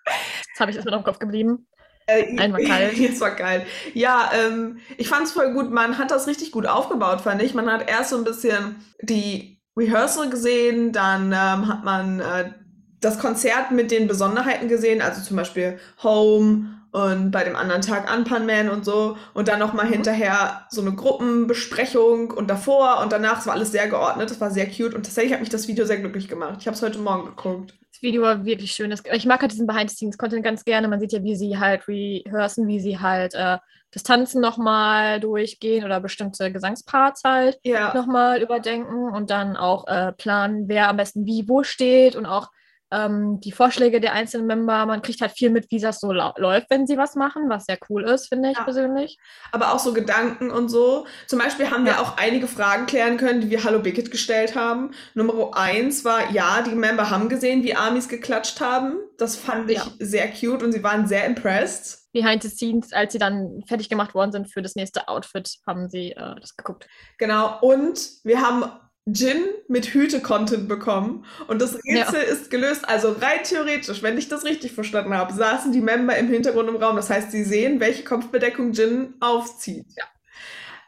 Das habe ich erstmal noch im Kopf geblieben. Äh, Einmal kalt. Jetzt war geil. Ja, ähm, ich fand's voll gut. Man hat das richtig gut aufgebaut, fand ich. Man hat erst so ein bisschen die Rehearsal gesehen, dann ähm, hat man äh, das Konzert mit den Besonderheiten gesehen, also zum Beispiel Home und bei dem anderen Tag Anpan Man und so. Und dann nochmal Mhm. hinterher so eine Gruppenbesprechung und davor und danach. Es war alles sehr geordnet, es war sehr cute und tatsächlich hat mich das Video sehr glücklich gemacht. Ich habe es heute Morgen geguckt. Das Video war wirklich schön. Das- Ich mag halt diesen Behind-the-Scenes-Content ganz gerne. Man sieht ja, wie sie halt rehearsen, wie sie halt äh, das Tanzen nochmal durchgehen oder bestimmte Gesangsparts halt Ja. nochmal überdenken und dann auch äh, planen, wer am besten wie wo steht und auch ähm, die Vorschläge der einzelnen Member. Man kriegt halt viel mit, wie das so läuft, wenn sie was machen, was sehr cool ist, finde ich Ja. persönlich. aber auch so Gedanken und so. Zum Beispiel haben wir Ja. auch einige Fragen klären können, die wir Hallo Bicket gestellt haben. Nummer eins war, ja, die Member haben gesehen, wie Amis geklatscht haben. Das fand ich Ja. sehr cute und sie waren sehr impressed. Behind the Scenes, als sie dann fertig gemacht worden sind für das nächste Outfit, haben sie äh, das geguckt. Genau. Und wir haben Jin mit Hüte-Content bekommen und das Rätsel ja. ist gelöst. Also rein theoretisch, wenn ich das richtig verstanden habe, saßen die Member im Hintergrund im Raum. Das heißt, sie sehen, welche Kopfbedeckung Jin aufzieht. Ja.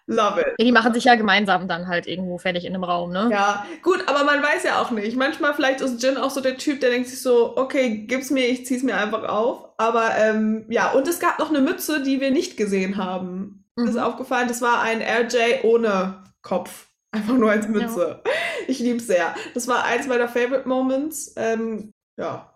Love it. Die machen sich ja gemeinsam dann halt irgendwo fertig in einem Raum, ne? Ja, gut, aber man weiß ja auch nicht. Manchmal vielleicht ist Jin auch so der Typ, der denkt sich so, okay, gib's mir, ich zieh's mir einfach auf. Aber ähm, ja, und es gab noch eine Mütze, die wir nicht gesehen haben. Mhm. Das ist aufgefallen, das war ein RJ ohne Kopf. Einfach nur als Mütze. Ja. Ich lieb's sehr. Das war eins meiner Favorite Moments. Ähm, ja.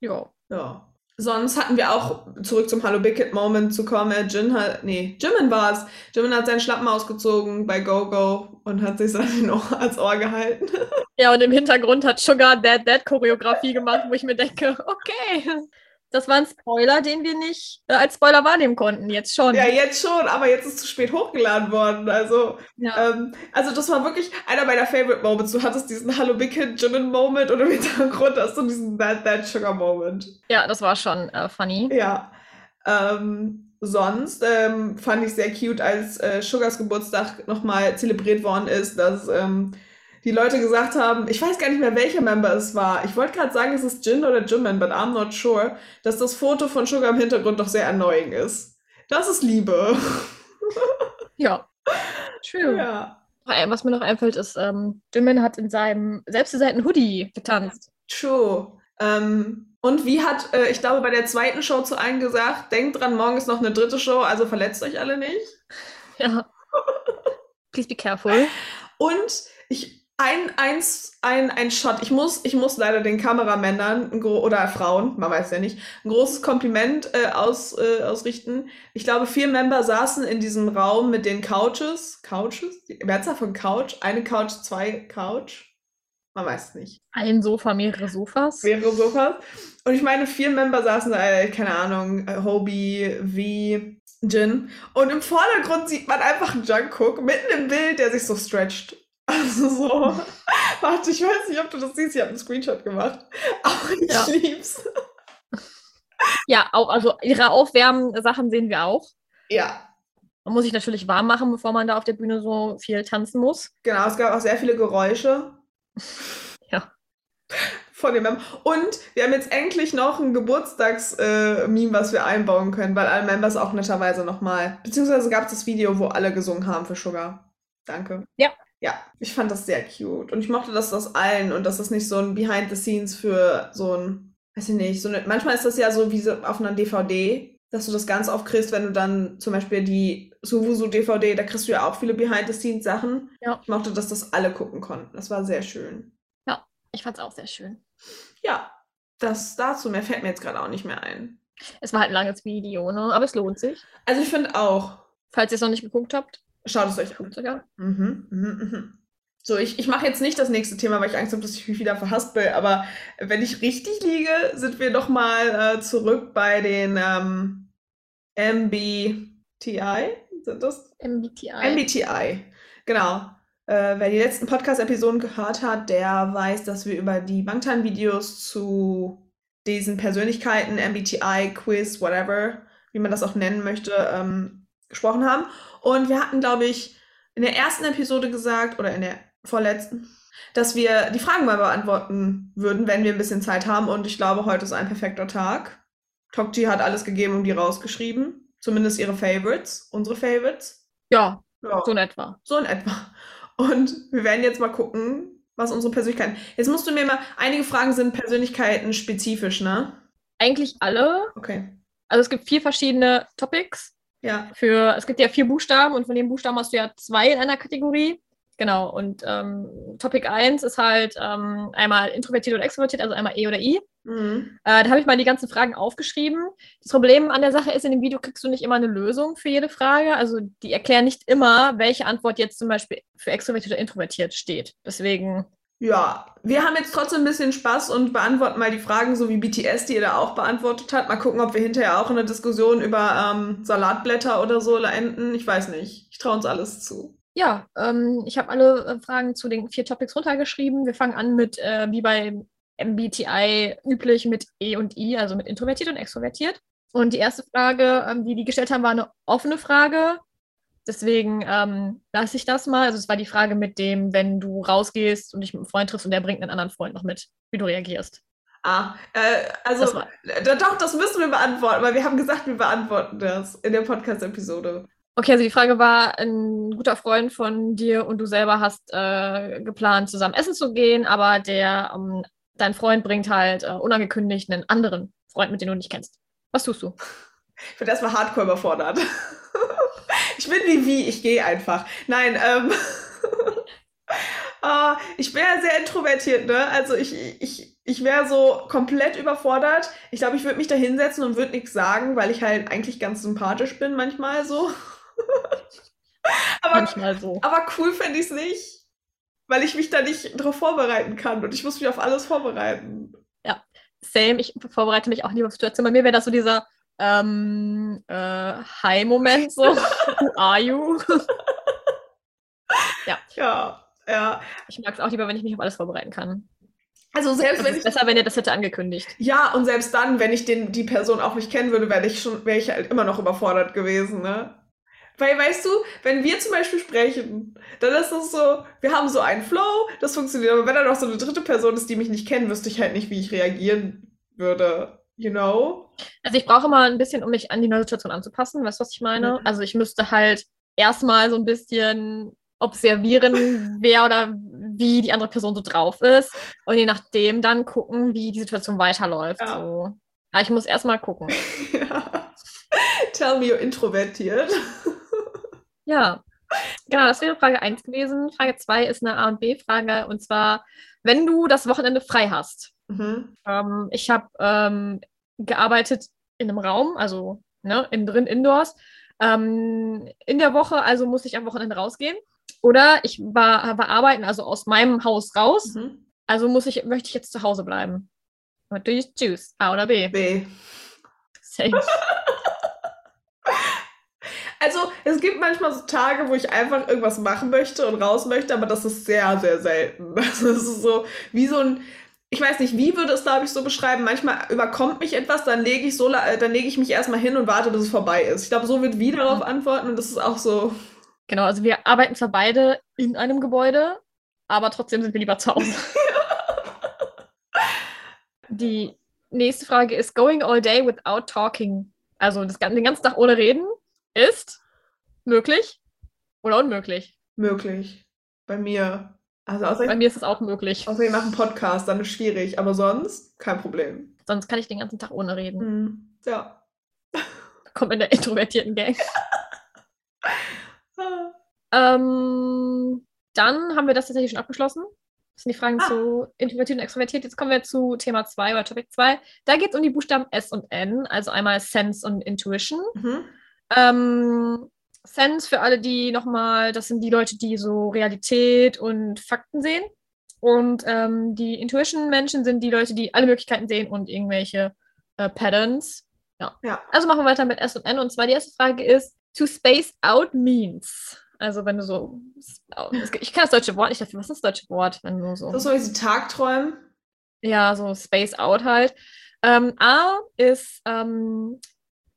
Ja. Ja. Sonst hatten wir auch, zurück zum Hallo Big Kid Moment zu kommen, Jin hat, nee, Jimin war's. Jimin hat seinen Schlappen ausgezogen bei Go-Go und hat sich dann als Ohr gehalten. Ja, und im Hintergrund hat Sugar Dad Dad Choreografie gemacht, wo ich mir denke, okay, das war ein Spoiler, den wir nicht äh, als Spoiler wahrnehmen konnten. Jetzt schon. Ja, jetzt schon, aber jetzt ist zu spät hochgeladen worden. Also, ja. ähm, also das war wirklich einer meiner Favorite Moments. Du hattest diesen Hallo Big Hit Jimin Moment und im Hintergrund hast du diesen That That Sugar Moment. Ja, das war schon äh, funny. Ja. Ähm, sonst ähm, fand ich sehr cute, als äh, Sugars Geburtstag nochmal zelebriert worden ist, dass ähm, die Leute gesagt haben, ich weiß gar nicht mehr, welcher Member es war. Ich wollte gerade sagen, es ist Jin oder Jimin, but I'm not sure, dass das Foto von Sugar im Hintergrund doch sehr annoying ist. Das ist Liebe. Ja. True. Ja. Was mir noch einfällt, ist, ähm, Jimin hat in seinem selbstdesignten Hoodie getanzt. True. Ähm, und wie hat, äh, ich glaube, bei der zweiten Show zu allen gesagt, denkt dran, morgen ist noch eine dritte Show, also verletzt euch alle nicht. Ja. Please be careful. Und ich ein, eins, ein, ein Shot. Ich muss, ich muss leider den Kameramännern oder Frauen, man weiß ja nicht, ein großes Kompliment äh, aus, äh, ausrichten. Ich glaube, vier Member saßen in diesem Raum mit den Couches. Couches? Die Mehrzahl von Couch? Eine Couch, zwei Couch? Man weiß es nicht. Ein Sofa, mehrere Sofas. Mehrere Sofas. Und ich meine, vier Member saßen da, äh, keine Ahnung, äh, Hobie, V, Jin. Und im Vordergrund sieht man einfach einen Jungkook mitten im Bild, der sich so stretcht. Also so. Warte, ich weiß nicht, ob du das siehst. Ich habe einen Screenshot gemacht. Aber ich ja. lieb's. Ja, auch, also ihre Aufwärmen-Sachen sehen wir auch. Ja. Man muss sich natürlich warm machen, bevor man da auf der Bühne so viel tanzen muss. Genau, es gab auch sehr viele Geräusche. ja. Von dem Mem Und wir haben jetzt endlich noch ein Geburtstags-Meme, äh, was wir einbauen können, weil alle Members auch netterweise nochmal. Beziehungsweise gab es das Video, wo alle gesungen haben für Sugar. Danke. Ja, ja, ich fand das sehr cute. Und ich mochte das aus allen und das ist nicht so ein Behind the Scenes für so ein, weiß ich nicht, so eine, manchmal ist das ja so wie so auf einer DVD, dass du das ganz oft kriegst, wenn du dann zum Beispiel die Suvusu DVD, da kriegst du ja auch viele Behind the Scenes Sachen. Ja. Ich mochte, dass das alle gucken konnten. Das war sehr schön. Ja, ich fand's auch sehr schön. Ja, das dazu, mehr fällt mir jetzt gerade auch nicht mehr ein. Es war halt ein langes Video, ne? Aber es lohnt sich. Also ich finde auch. Falls ihr es noch nicht geguckt habt. Schaut es euch an. Mhm, mhm, mhm. So, ich, ich mache jetzt nicht das nächste Thema, weil ich Angst habe, dass ich mich wieder verhaspel. Aber wenn ich richtig liege, sind wir doch mal äh, zurück bei den ähm, MBTI. Sind das? MBTI. MBTI, genau. Äh, wer die letzten Podcast-Episoden gehört hat, der weiß, dass wir über die Bangtan-Videos zu diesen Persönlichkeiten, MBTI, Quiz, whatever, wie man das auch nennen möchte, ähm, gesprochen haben. Und wir hatten, glaube ich, in der ersten Episode gesagt, oder in der vorletzten, dass wir die Fragen mal beantworten würden, wenn wir ein bisschen Zeit haben. Und ich glaube, heute ist ein perfekter Tag. Tokji hat alles gegeben und die rausgeschrieben. Zumindest ihre Favorites, unsere Favorites. Ja, ja, so in etwa. So in etwa. Und wir werden jetzt mal gucken, was unsere Persönlichkeiten. Jetzt musst du mir mal, einige Fragen sind Persönlichkeiten spezifisch, ne? Eigentlich alle. Okay. Also es gibt vier verschiedene Topics. Ja. Für, es gibt ja vier Buchstaben und von den Buchstaben hast du ja zwei in einer Kategorie. Genau, und ähm, Topic 1 ist halt ähm, einmal introvertiert oder extrovertiert, also einmal E oder I. Mhm. Äh, da habe ich mal die ganzen Fragen aufgeschrieben. Das Problem an der Sache ist, in dem Video kriegst du nicht immer eine Lösung für jede Frage. Also die erklären nicht immer, welche Antwort jetzt zum Beispiel für extrovertiert oder introvertiert steht. Deswegen ja, wir haben jetzt trotzdem ein bisschen Spaß und beantworten mal die Fragen, so wie BTS, die ihr da auch beantwortet hat. Mal gucken, ob wir hinterher auch in der Diskussion über ähm, Salatblätter oder so enden. Ich weiß nicht. Ich traue uns alles zu. Ja, ähm, ich habe alle äh, Fragen zu den vier Topics runtergeschrieben. Wir fangen an mit, äh, wie bei MBTI üblich, mit E und I, also mit introvertiert und extrovertiert. Und die erste Frage, ähm, die die gestellt haben, war eine offene Frage. Deswegen ähm, lasse ich das mal. Also es war die Frage mit dem, wenn du rausgehst und dich mit einem Freund triffst und der bringt einen anderen Freund noch mit, wie du reagierst. Ah, äh, also, Das da, doch, das müssen wir beantworten, weil wir haben gesagt, wir beantworten das in der Podcast-Episode. Okay, also die Frage war, ein guter Freund von dir und du selber hast äh, geplant, zusammen essen zu gehen, aber der, ähm, dein Freund bringt halt äh, unangekündigt einen anderen Freund, mit dem du nicht kennst. Was tust du? Ich bin erstmal hardcore überfordert. ich bin wie wie, ich gehe einfach. Nein, ähm. ah, ich ja sehr introvertiert, ne? Also ich, ich, ich wäre so komplett überfordert. Ich glaube, ich würde mich da hinsetzen und würde nichts sagen, weil ich halt eigentlich ganz sympathisch bin, manchmal so. aber, Manchmal so. aber cool fände ich es nicht. Weil ich mich da nicht drauf vorbereiten kann und ich muss mich auf alles vorbereiten. Same, ich vorbereite mich auch lieber auf Situationen. Bei mir wäre das so dieser ähm, äh, Hi-Moment, so, who are you? Ja, ja. Ich mag es auch lieber, wenn ich mich auf alles vorbereiten kann. Also selbst Es wenn ich besser, wenn ihr das hätte angekündigt. Ja, und selbst dann, wenn ich den, die Person auch nicht kennen würde, wäre ich schon, wäre ich halt immer noch überfordert gewesen, ne? Weil, weißt du, wenn wir zum Beispiel sprechen, dann ist es so, wir haben so einen Flow, das funktioniert, aber wenn da noch so eine dritte Person ist, die mich nicht kennt, wüsste ich halt nicht, wie ich reagieren würde. You know? Also ich brauche mal ein bisschen, um mich an die neue Situation anzupassen. Weißt du, was ich meine? Mhm. Also ich müsste halt erstmal so ein bisschen observieren, wer oder wie die andere Person so drauf ist. Und je nachdem dann gucken, wie die Situation weiterläuft. Ja. So. Aber ich muss erstmal gucken. ja. Tell me you're introvertiert. Ja. Genau, das wäre Frage 1 gewesen. Frage 2 ist eine A- und B-Frage. Und zwar, wenn du das Wochenende frei hast. Mhm. Ähm, ich habe ähm, gearbeitet in einem Raum, also ne, innen drin, indoors. Ähm, in der Woche, also musste ich am Wochenende rausgehen. Oder ich war, war arbeiten, also aus meinem Haus raus. Mhm. Also muss ich, möchte ich jetzt zu Hause bleiben. What do you choose? A oder B? B. Same. Also, es gibt manchmal so Tage, wo ich einfach irgendwas machen möchte und raus möchte, aber das ist sehr, sehr selten. Das ist so wie so ein, ich weiß nicht, wie würde es, glaube ich, so beschreiben. Manchmal überkommt mich etwas, dann lege ich so, äh, dann lege ich mich erstmal hin und warte, bis es vorbei ist. Ich glaube, so wird wie darauf antworten und das ist auch so. Genau, also wir arbeiten zwar beide in einem Gebäude, aber trotzdem sind wir lieber zu Hause. Die nächste Frage ist: Going all day without talking, also das, den ganzen Tag ohne Reden, ist möglich oder unmöglich? Möglich. Bei mir. Also, außer, Bei mir ist es auch möglich. außer wir machen Podcast, dann ist schwierig, aber sonst kein Problem. Sonst kann ich den ganzen Tag ohne reden. Mhm. Ja. Kommt in der introvertierten Gang. Ähm, dann haben wir das tatsächlich schon abgeschlossen. Das sind die Fragen Ah. zu introvertiert und extrovertiert. Jetzt kommen wir zu Thema 2 oder Topic 2. Da geht es um die Buchstaben S und N, also einmal Sense und Intuition. Mhm. Ähm, Sense für alle, die nochmal, das sind die Leute, die so Realität und Fakten sehen. Und ähm, die Intuition-Menschen sind die Leute, die alle Möglichkeiten sehen und irgendwelche äh, Patterns. Ja. Ja. Also machen wir weiter mit S und N. Und zwar die erste Frage ist, to space out means. Also wenn du so, ich kenne das deutsche Wort nicht dafür. Was ist das deutsche Wort? Wenn du so, Das ist so diese Tagträumen. ja, so space out halt. Ähm, A ist, ähm,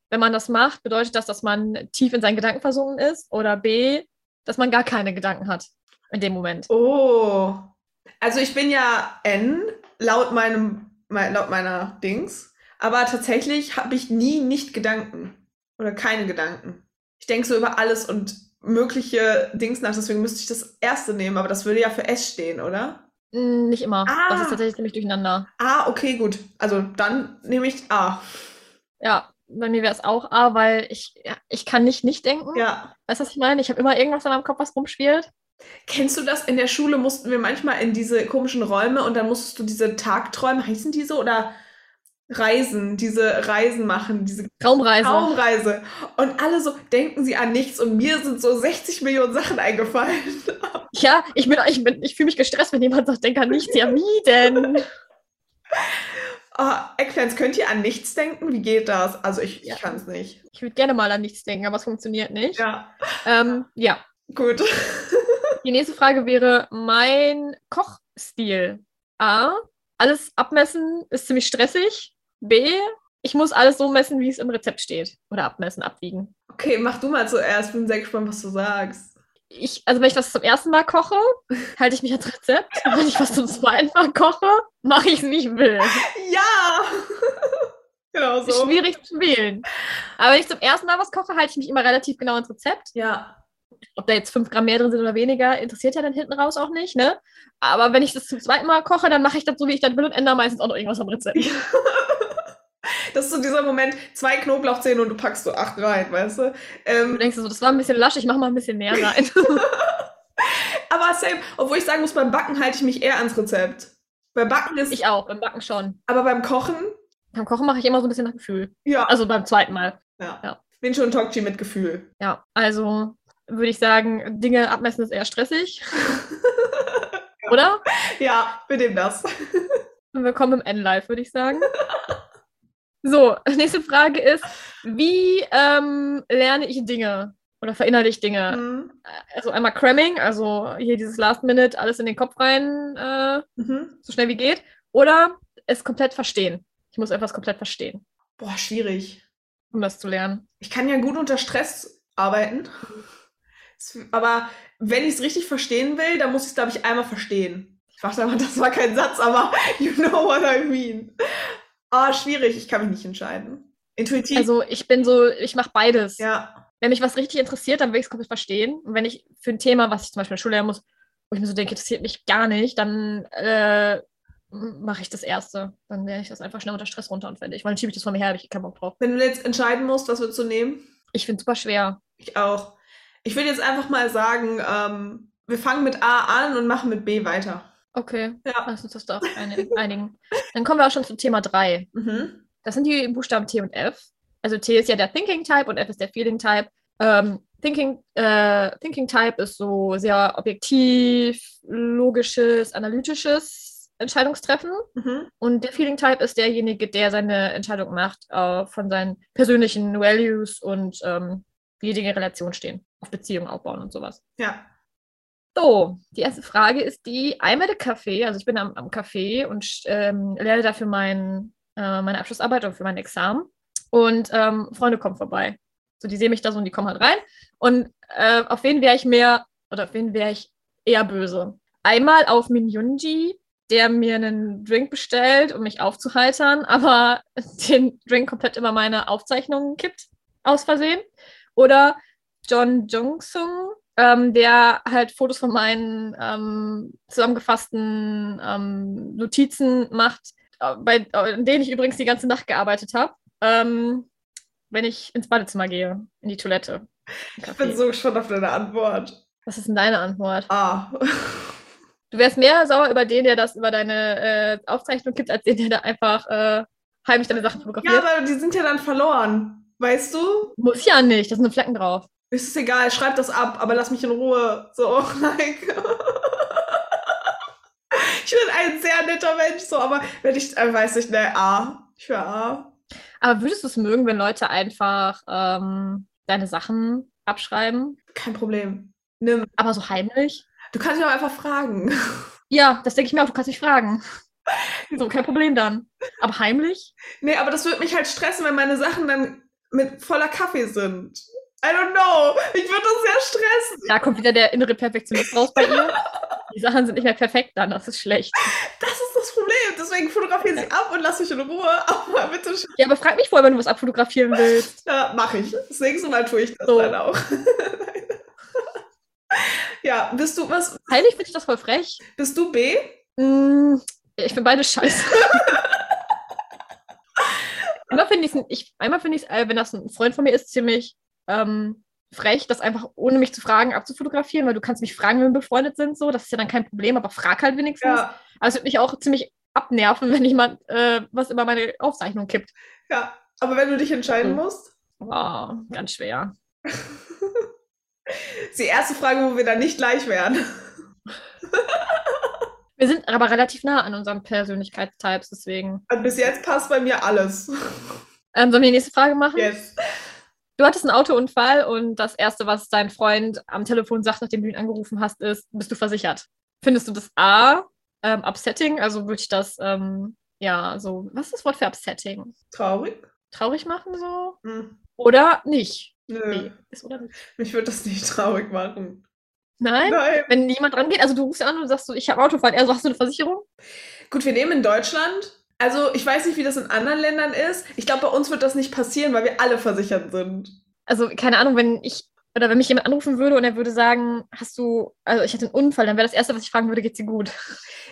wenn man das macht, bedeutet das, dass man tief in seinen Gedanken versunken ist. Oder B, dass man gar keine Gedanken hat in dem Moment. Oh. Also ich bin ja N, laut meinem, mein, laut meiner Dings. Aber tatsächlich habe ich nie nicht Gedanken. Oder keine Gedanken. Ich denke so über alles und mögliche Dings nach, deswegen müsste ich das erste nehmen, aber das würde ja für S stehen, oder? Mm, Nicht immer. Ah. Das ist tatsächlich ziemlich durcheinander. Ah, okay, gut. Also dann nehme ich A. Ja, bei mir wäre es auch A, weil ich, ja, ich kann nicht nicht denken. Ja. Weißt du, was ich meine? Ich habe immer irgendwas in meinem Kopf, was rumspielt. Kennst du das? In der Schule mussten wir manchmal in diese komischen Räume und dann musstest du diese Tagträume, heißen die so? Oder Reisen, diese Reisen machen, diese Traumreise. Traumreise. Und alle so denken sie an nichts und mir sind so 60 Millionen Sachen eingefallen. Ja, ich bin, ich bin, ich fühle mich gestresst, wenn jemand sagt, denk an nichts. Ja, wie denn? Oh, Eggplants, könnt ihr an nichts denken? Wie geht das? Also ich, Ja. ich kann es nicht. Ich würde gerne mal an nichts denken, aber es funktioniert nicht. Ja, Ähm, ja. gut. Die nächste Frage wäre mein Kochstil. A. Alles abmessen ist ziemlich stressig. B. Ich muss alles so messen, wie es im Rezept steht. Oder abmessen, abwiegen. Okay, mach du mal zuerst. Bin sehr gespannt, was du sagst. Ich, also wenn ich was zum ersten Mal koche, halte ich mich ans Rezept. Und wenn ich was zum zweiten Mal koche, mache ich es, ich will. Ja! genau so. Schwierig zu wählen. Aber wenn ich zum ersten Mal was koche, halte ich mich immer relativ genau ans Rezept. Ja. Ob da jetzt fünf Gramm mehr drin sind oder weniger, interessiert ja dann hinten raus auch nicht, ne? Aber wenn ich das zum zweiten Mal koche, dann mache ich das so, wie ich das will und ändere meistens auch noch irgendwas am Rezept. Das ist so dieser Moment, zwei Knoblauchzehen und du packst so acht rein, weißt du? Du Ähm, denkst so, das war ein bisschen lasch, ich mache mal ein bisschen mehr rein. aber same, obwohl ich sagen muss, beim Backen halte ich mich eher ans Rezept. Beim Backen ist, ich auch, beim Backen schon. aber beim Kochen, Beim Kochen mache ich immer so ein bisschen nach Gefühl. ja. Also beim zweiten Mal. ja. ja. Bin schon Tokchi mit Gefühl. Ja, also würde ich sagen, Dinge abmessen ist eher stressig. Oder? Ja, mit dem das. Und willkommen im N-Life, würde ich sagen. So, nächste Frage ist, wie ähm, lerne ich Dinge oder verinnerliche ich Dinge? Mhm. Also einmal Cramming, also hier dieses Last Minute, alles in den Kopf rein, äh, Mhm. so schnell wie geht. Oder es komplett verstehen. Ich muss etwas komplett verstehen, Boah, schwierig. um das zu lernen. Ich kann ja gut unter Stress arbeiten. Aber wenn ich es richtig verstehen will, dann muss ich es, glaube ich, einmal verstehen. Ich dachte aber, das war kein Satz, aber you know what I mean. Ah, schwierig, ich kann mich nicht entscheiden. Intuitiv. Also ich bin so, ich mache beides. ja. Wenn mich was richtig interessiert, dann will ich es komplett verstehen. Und wenn ich für ein Thema, was ich zum Beispiel in der Schule lernen muss, wo ich mir so denke, interessiert mich gar nicht, dann äh, mache ich das Erste. Dann lerne ich das einfach schnell unter Stress runter und fertig. Weil dann schiebe ich das von mir her, habe ich keinen Bock drauf. Wenn du jetzt entscheiden musst, was würdest du nehmen? Ich finde es super schwer. Ich auch. Ich würde jetzt einfach mal sagen, ähm, wir fangen mit A an und machen mit B weiter. Okay, Ja. lass uns das doch einig- einigen. Dann kommen wir auch schon zu Thema 3. Mhm. Das sind die Buchstaben T und F. Also T ist ja der Thinking Type und F ist der Feeling Type. Ähm, Thinking, äh, Thinking Type ist so sehr objektiv, logisches, analytisches Entscheidungstreffen. Mhm. Und der Feeling Type ist derjenige, der seine Entscheidung macht äh, von seinen persönlichen Values und ähm, wie die Dinge in Relation stehen, auf Beziehungen aufbauen und sowas. Ja. So, die erste Frage ist die, I'm at a Café, also ich bin am, am Café und ähm, lerne dafür mein, äh, meine Abschlussarbeit und für mein Examen. Und ähm, Freunde kommen vorbei. So, die sehen mich da so und die kommen halt rein. Und äh, auf wen wäre ich mehr, oder auf wen wäre ich eher böse? Einmal auf Minyunji, der mir einen Drink bestellt, um mich aufzuheitern, aber den Drink komplett über meine Aufzeichnungen kippt, aus Versehen. Oder John Jung-sung, ähm, der halt Fotos von meinen ähm, zusammengefassten ähm, Notizen macht, äh, bei, äh, denen ich übrigens die ganze Nacht gearbeitet habe, ähm, wenn ich ins Badezimmer gehe, in die Toilette. Ich bin so gespannt auf deine Antwort. Was ist denn deine Antwort? Ah. Du wärst mehr sauer über den, der das über deine äh, Aufzeichnung kippt, als den, der da einfach äh, heimlich deine Sachen Ja, fotografiert. aber die sind ja dann verloren. Weißt du? Muss ja nicht, da sind nur Flecken drauf. Ist es egal, schreib das ab, aber lass mich in Ruhe. So, like. ich bin ein sehr netter Mensch, so, aber wenn ich, äh, weiß ich, ne, A. Ich wäre A. Aber würdest du es mögen, wenn Leute einfach ähm, deine Sachen abschreiben, Kein Problem. Nimm. aber so heimlich? Du kannst mich auch einfach fragen. Ja, das denke ich mir auch, du kannst mich fragen. So, kein Problem dann. Aber heimlich? Nee, aber das würde mich halt stressen, wenn meine Sachen dann mit voller Kaffee sind. I don't know. Ich würde das sehr stressen. Da kommt wieder der innere Perfektionist raus bei ihr. Die Sachen sind nicht mehr perfekt dann, das ist schlecht. Das ist das Problem. Deswegen fotografiere sie ab und lass mich in Ruhe. Aber bitte sch- Ja, aber frag mich vorher, wenn du was abfotografieren willst. Ja, mach ich. Das nächste Mal tue ich das So. dann auch. ja, bist du was? Heimlich finde ich das voll frech. Bist du B? Mm, ich bin beide scheiße. einmal finde ich es, ich, einmal finde ich es, wenn das ein Freund von mir ist, ziemlich ähm, frech, das einfach ohne mich zu fragen abzufotografieren, weil du kannst mich fragen, wenn wir befreundet sind, so, das ist ja dann kein Problem, aber frag halt wenigstens. Ja, Aber es würde mich auch ziemlich abnerven, wenn jemand äh, was über meine Aufzeichnung kippt. ja. Aber wenn du dich entscheiden Mhm. musst, Oh, ganz schwer. ist die erste Frage, wo wir dann nicht gleich werden. Wir sind aber relativ nah an unseren Persönlichkeitstypes, deswegen. Und bis jetzt passt bei mir alles. Ähm, sollen wir die nächste Frage machen? Yes. Du hattest einen Autounfall und das Erste, was dein Freund am Telefon sagt, nachdem du ihn angerufen hast, ist, bist du versichert? Findest du das A, ähm, upsetting? Also würde ich das, ähm, ja, so, was ist das Wort für upsetting? Traurig? Traurig machen so? Hm. Oder nicht? Nö. B ist, oder nicht? Mich würde das nicht traurig machen. Nein? Nein. Wenn jemand rangeht, also du rufst an und sagst so, ich habe Autofahren, er so, hast du eine Versicherung? Gut, wir nehmen in Deutschland. Also, ich weiß nicht, wie das in anderen Ländern ist. Ich glaube, bei uns wird das nicht passieren, weil wir alle versichert sind. Also, keine Ahnung, wenn ich, oder wenn mich jemand anrufen würde und er würde sagen, hast du, also ich hatte einen Unfall, dann wäre das Erste, was ich fragen würde, geht's dir gut?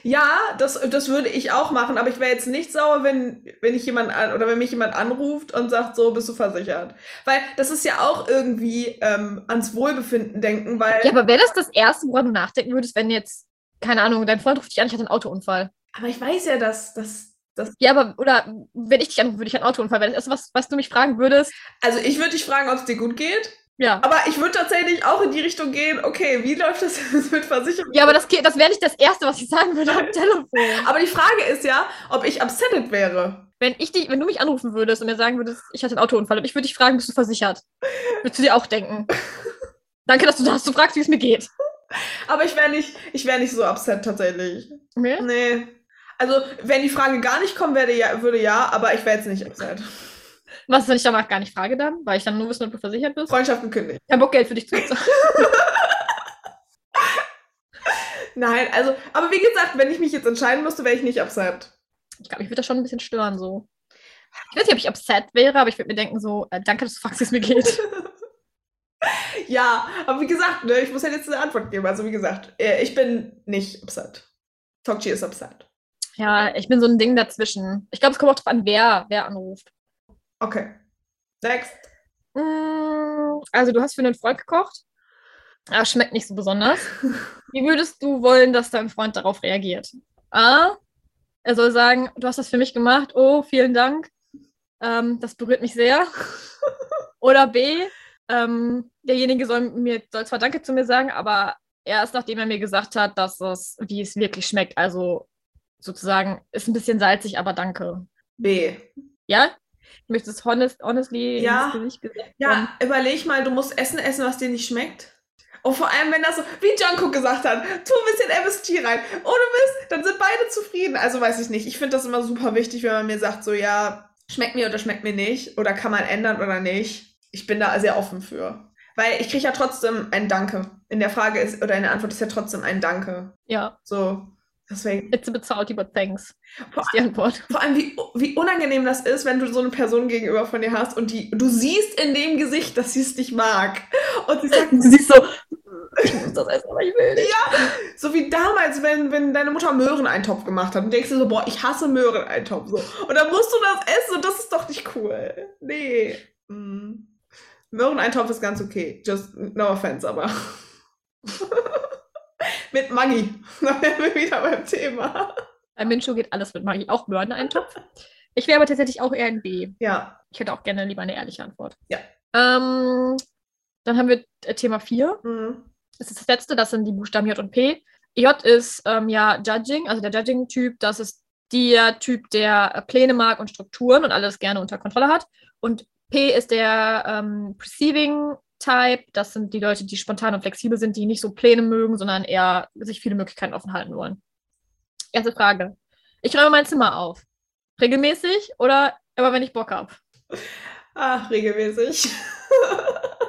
Ja, das, das würde ich auch machen, aber ich wäre jetzt nicht sauer, wenn, wenn ich jemand an, oder wenn mich jemand anruft und sagt, so bist du versichert. Weil das ist ja auch irgendwie ähm, ans Wohlbefinden denken, weil. Ja, aber wäre das das Erste, woran du nachdenken würdest, wenn jetzt, keine Ahnung, dein Freund ruft dich an, ich hatte einen Autounfall? aber ich weiß ja, dass, dass, dass. Ja, aber, oder wenn ich dich anrufe, würde ich einen Autounfall, wäre das Erste, was, was du mich fragen würdest? Also ich würde dich fragen, ob es dir gut geht. Ja. Aber ich würde tatsächlich auch in die Richtung gehen, okay, wie läuft das mit Versicherung? Ja, aber das, geht- das wäre nicht das Erste, was ich sagen würde am Telefon. Aber die Frage ist ja, ob ich upsetted wäre. Wenn, ich dich, wenn du mich anrufen würdest und mir sagen würdest, ich hatte einen Autounfall und ich würde dich fragen, bist du versichert? Würdest du dir auch denken. Danke, dass du das du fragst, wie es mir geht. Aber ich wäre nicht, ich wäre nicht so upset tatsächlich. Nee? Nee. Also, wenn die Frage gar nicht kommen würde, ja, würde ja, aber ich wäre jetzt nicht upset. Was ist, wenn ich danach gar nicht frage dann? Weil ich dann nur wissen, ob du versichert bist? Freundschaft gekündigt. Kein Bock, Geld für dich zu bezahlen. Nein, also, aber wie gesagt, wenn ich mich jetzt entscheiden müsste, wäre ich nicht upset. Ich glaube, ich würde das schon ein bisschen stören so. Ich weiß nicht, ob ich upset wäre, aber ich würde mir denken so, äh, danke, dass du fragst, wie es mir geht. Ja, aber wie gesagt, ne, ich muss ja jetzt eine Antwort geben. Also, wie gesagt, äh, ich bin nicht upset. Tokchi ist upset. Ja, ich bin so ein Ding dazwischen. Ich glaube, es kommt auch drauf an, wer, wer anruft. Okay. Next. Mm, Also, du hast für einen Freund gekocht. Aber schmeckt nicht so besonders. Wie würdest du wollen, dass dein Freund darauf reagiert? A. Er soll sagen, du hast das für mich gemacht. Oh, vielen Dank. Ähm, das berührt mich sehr. Oder B. Ähm, derjenige soll mir soll zwar Danke zu mir sagen, aber erst nachdem er mir gesagt hat, dass es, wie es wirklich schmeckt. Also sozusagen, ist ein bisschen salzig, aber danke. B. Ja? Ich möchte es honest, honestly Ja. ins Gesicht gesagt Ja, überleg mal, du musst Essen essen, was dir nicht schmeckt. Und vor allem, wenn das so, wie Jungkook gesagt hat, tu ein bisschen MSG rein. Ohne Mist, dann sind beide zufrieden. Also weiß ich nicht. Ich finde das immer super wichtig, wenn man mir sagt, so, ja, schmeckt mir oder schmeckt mir nicht. Oder kann man ändern oder nicht. Ich bin da sehr offen für. Weil ich kriege ja trotzdem ein Danke. In der Frage ist, oder in der Antwort ist ja trotzdem ein Danke. Ja, So, deswegen. it's a bit salty, but thanks. Vor, ist die Antwort. vor allem, wie, wie unangenehm das ist, wenn du so eine Person gegenüber von dir hast und die, du siehst in dem Gesicht, dass sie es nicht mag. Und sie sagt, Du siehst so, ich muss das essen, aber ich will nicht. So wie damals, wenn, wenn deine Mutter Möhreneintopf gemacht hat und denkst dir so, boah, ich hasse Möhreneintopf. So. Und dann musst du das essen und das ist doch nicht cool. Nee. Mm. Möhreneintopf ist ganz okay. Just no offense, aber. mit Maggi. Da wären wir wieder beim Thema. Bei Mincho geht alles mit Maggi, auch Möhreneintopf. Ich wäre aber tatsächlich auch eher ein B. Ja. Ich hätte auch gerne lieber eine ehrliche Antwort. Ja. Ähm, dann haben wir äh, Thema 4. Mm. Das ist das letzte, das sind die Buchstaben J und P. J ist ähm, ja Judging, also der Judging-Typ. Das ist der Typ, der äh, Pläne mag und Strukturen und alles gerne unter Kontrolle hat. Und P ist der ähm, Perceiving-Type. Das sind die Leute, die spontan und flexibel sind, die nicht so Pläne mögen, sondern eher sich viele Möglichkeiten offen halten wollen. Erste Frage. Ich räume mein Zimmer auf. Regelmäßig oder immer, wenn ich Bock habe? Ach, regelmäßig.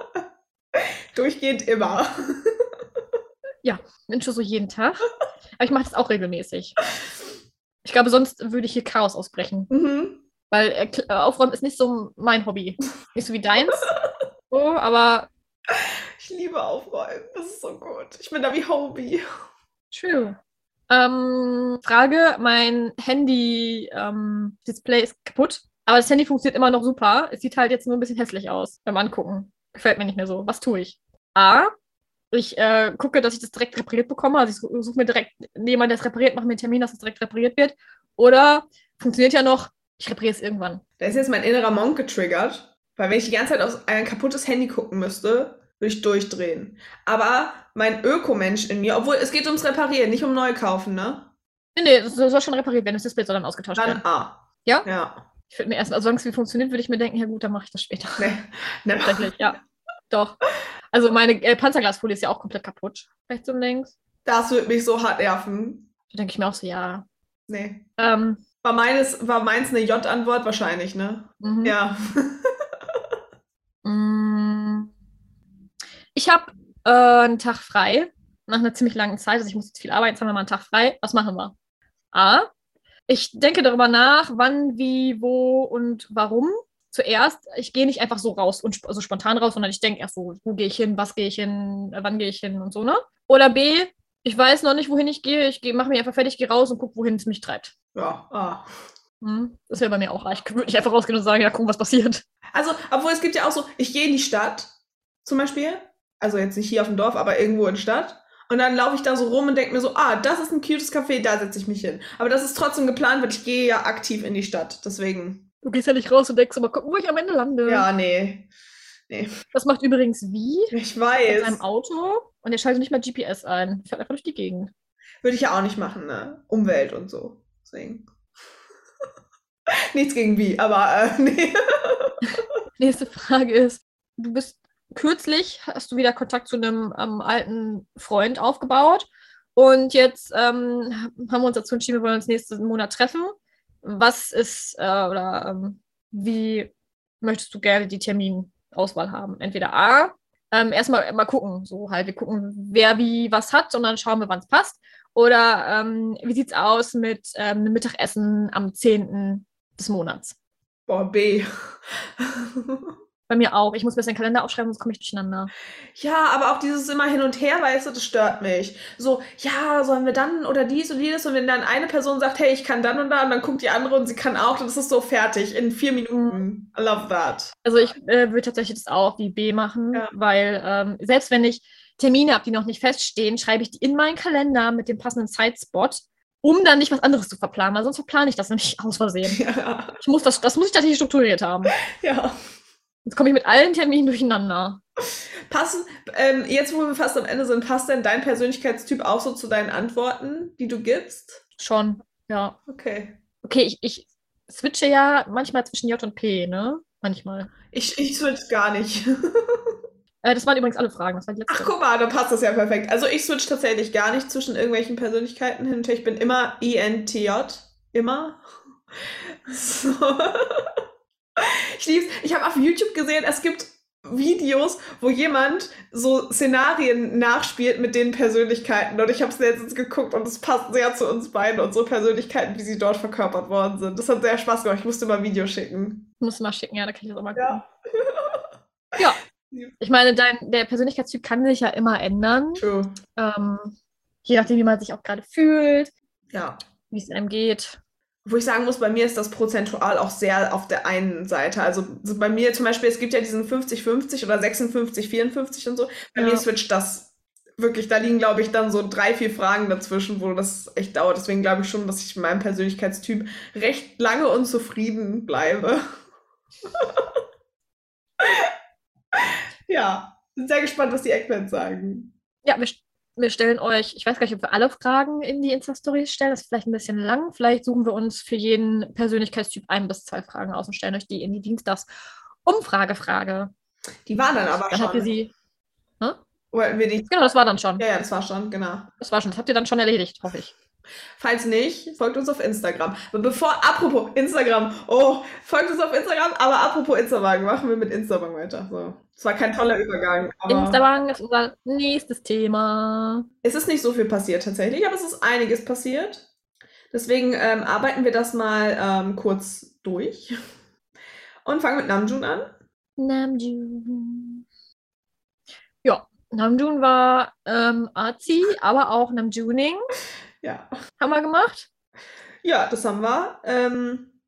Durchgehend immer. Mensch, so jeden Tag. Aber ich mache das auch regelmäßig. Ich glaube, sonst würde ich hier Chaos ausbrechen. Mhm. Weil äh, äh, Aufräumen ist nicht so mein Hobby. Nicht so wie deins. So, aber Ich liebe Aufräumen. Das ist so gut. Ich bin da wie Hobie. true. Ähm, Frage: Mein Handy-Display ist kaputt. Aber das Handy funktioniert immer noch super. Es sieht halt jetzt nur ein bisschen hässlich aus beim Angucken. Gefällt mir nicht mehr so. Was tue ich? A. Ich äh, gucke, dass ich das direkt repariert bekomme. Also ich suche such mir direkt jemanden, der es repariert, mache mir einen Termin, dass es direkt repariert wird. Oder funktioniert ja noch, ich repariere es irgendwann. Da ist jetzt mein innerer Monk getriggert. Weil wenn ich die ganze Zeit auf ein kaputtes Handy gucken müsste, würde ich durchdrehen. Aber mein Ökomensch in mir, obwohl es geht ums Reparieren, nicht um neu kaufen, ne? Nee, nee, das soll schon repariert werden. Das Display soll dann ausgetauscht Dann werden. A. Ja? Ja. Ich würde mir erst, also solange es wie funktioniert, würde ich mir denken, ja gut, dann mache ich das später. Nee. Ne. Tatsächlich, ja. Doch. Also meine äh, Panzerglasfolie ist ja auch komplett kaputt. Rechts und links. Das würde mich so hart nerven. Da denke ich mir auch so, ja. Nee. Ähm, War, meines, war meins eine J-Antwort wahrscheinlich, ne? mhm. Ja. Mm, ich habe äh, einen Tag frei, nach einer ziemlich langen Zeit. Also ich muss jetzt viel arbeiten, jetzt haben wir mal einen Tag frei. Was machen wir? A. Ich denke darüber nach, wann, wie, wo und warum. Zuerst, ich gehe nicht einfach so raus und sp also spontan raus, sondern ich denke erst so, wo gehe ich hin, was gehe ich hin, äh, wann gehe ich hin und so, ne? Oder B, ich weiß noch nicht, wohin ich gehe. Ich mache mich einfach fertig, gehe raus und gucke, wohin es mich treibt. Ja, ah. Hm, das wäre bei mir auch reich. Ich würde nicht einfach rausgehen und sagen, ja, gucken, was passiert. Also, obwohl es gibt ja auch so, ich gehe in die Stadt, zum Beispiel. Also jetzt nicht hier auf dem Dorf, aber irgendwo in der Stadt. Und dann laufe ich da so rum und denke mir so, ah, das ist ein cutes Café, da setze ich mich hin. Aber das ist trotzdem geplant, weil ich gehe ja aktiv in die Stadt. Deswegen. Du gehst ja nicht raus und denkst, aber guck, wo ich am Ende lande. Ja, nee. Nee. Das macht übrigens wie? Ich weiß. Mit seinem Auto und er schaltet nicht mal GPS ein. Fährt einfach durch die Gegend. Würde ich ja auch nicht machen, ne? Umwelt und so. Deswegen. Nichts gegen wie, aber äh, nee. Nächste Frage ist: Du bist kürzlich, hast du wieder Kontakt zu einem ähm, alten Freund aufgebaut und jetzt ähm, haben wir uns dazu entschieden, wir wollen uns nächsten Monat treffen. Was ist äh, oder ähm, wie möchtest du gerne die Terminauswahl haben? Entweder A, ähm, erstmal mal gucken, so halt, wir gucken, wer wie was hat und dann schauen wir, wann es passt. Oder ähm, wie sieht es aus mit ähm, einem Mittagessen am 10. des Monats? Boah, B. Bei mir auch. Ich muss mir den Kalender aufschreiben, sonst komme ich durcheinander. Ja, aber auch dieses immer hin und her, weißt du, das stört mich. So, ja, sollen wir dann oder dies und jenes? Und wenn dann eine Person sagt, hey, ich kann dann und da, und dann guckt die andere und sie kann auch, dann ist es so fertig in vier Minuten. I love that. Also ich äh, würde tatsächlich das auch wie B machen, ja. weil ähm, selbst wenn ich Termine habe, die noch nicht feststehen, schreibe ich die in meinen Kalender mit dem passenden Zeitspot um dann nicht was anderes zu verplanen, weil sonst verplane ich das nämlich aus Versehen. Ja. Ich muss das, das muss ich tatsächlich strukturiert haben. Ja. Jetzt komme ich mit allen Terminen durcheinander. Passen, ähm, jetzt wo wir fast am Ende sind, passt denn dein Persönlichkeitstyp auch so zu deinen Antworten, die du gibst? Schon, ja. Okay. Okay, ich, ich switche ja manchmal zwischen J und P, ne? Manchmal. Ich, ich switch gar nicht. äh, das waren übrigens alle Fragen. Das war die letzte. Ach, guck mal, dann passt das ja perfekt. Also ich switch tatsächlich gar nicht zwischen irgendwelchen Persönlichkeiten hin Ich bin immer INTJ. Immer. So. Ich lieb's. Ich habe auf YouTube gesehen, es gibt Videos, wo jemand so Szenarien nachspielt mit den Persönlichkeiten. Und ich habe es letztens geguckt und es passt sehr zu uns beiden, unsere Persönlichkeiten, wie sie dort verkörpert worden sind. Das hat sehr Spaß gemacht. Ich musste mal ein Video schicken. Musst du mal schicken, ja, da kann ich das auch mal gucken. Ja. ja. Ich meine, dein, der Persönlichkeitstyp kann sich ja immer ändern. True. Ähm, je nachdem, wie man sich auch gerade fühlt. Ja. Wie es einem geht wo ich sagen muss, bei mir ist das prozentual auch sehr auf der einen Seite. Also bei mir zum Beispiel, es gibt ja diesen 50-50 oder 56-54 und so. Bei ja. mir switcht das wirklich, da liegen, glaube ich, dann so drei, vier Fragen dazwischen, wo das echt dauert. Deswegen glaube ich schon, dass ich in meinem Persönlichkeitstyp recht lange unzufrieden bleibe. ja, bin sehr gespannt, was die Eggmans sagen. Ja, wir wir stellen euch, ich weiß gar nicht, ob wir alle Fragen in die Insta-Stories stellen, das ist vielleicht ein bisschen lang. Vielleicht suchen wir uns für jeden Persönlichkeitstyp ein bis zwei Fragen aus und stellen euch die in die Dienstags-Umfrage-Frage. Die war dann aber dann schon. Habt ihr sie, die? Genau, das war dann schon. Ja, ja, das war schon, genau. Das war schon, das habt ihr dann schon erledigt, hoffe ich. Falls nicht, folgt uns auf Instagram. Aber bevor, apropos Instagram, oh, folgt uns auf Instagram, aber apropos Instagram, machen wir mit Instagram weiter. So. Es war kein toller Übergang. Instagram ist unser nächstes Thema. Es ist nicht so viel passiert tatsächlich, aber es ist einiges passiert. Deswegen ähm, arbeiten wir das mal ähm, kurz durch. Und fangen mit Namjoon an. Namjoon. Ja, Namjoon war ähm, Arzi, aber auch Namjooning. Ja. Haben wir gemacht? Ja, das haben wir. Ähm,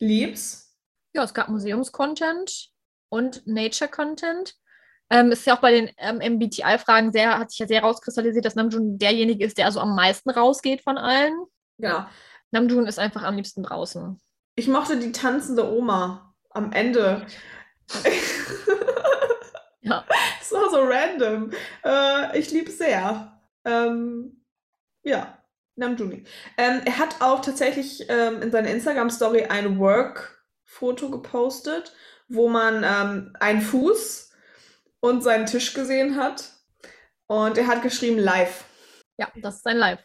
lieb's. Ja, es gab Museumscontent und Nature-Content. Ähm, ist ja auch bei den ähm, MBTI-Fragen sehr, hat sich ja sehr rauskristallisiert, dass Namjoon derjenige ist, der also am meisten rausgeht von allen. Ja. Namjoon ist einfach am liebsten draußen. Ich mochte die tanzende Oma am Ende. ja. Es war so random. Äh, ich liebe es sehr. Ähm, ja. Namjoon. Ähm, er hat auch tatsächlich ähm, in seiner Instagram-Story ein Work-Foto gepostet, wo man ähm, einen Fuß und seinen Tisch gesehen hat. Und er hat geschrieben live. Ja, das ist ein Live.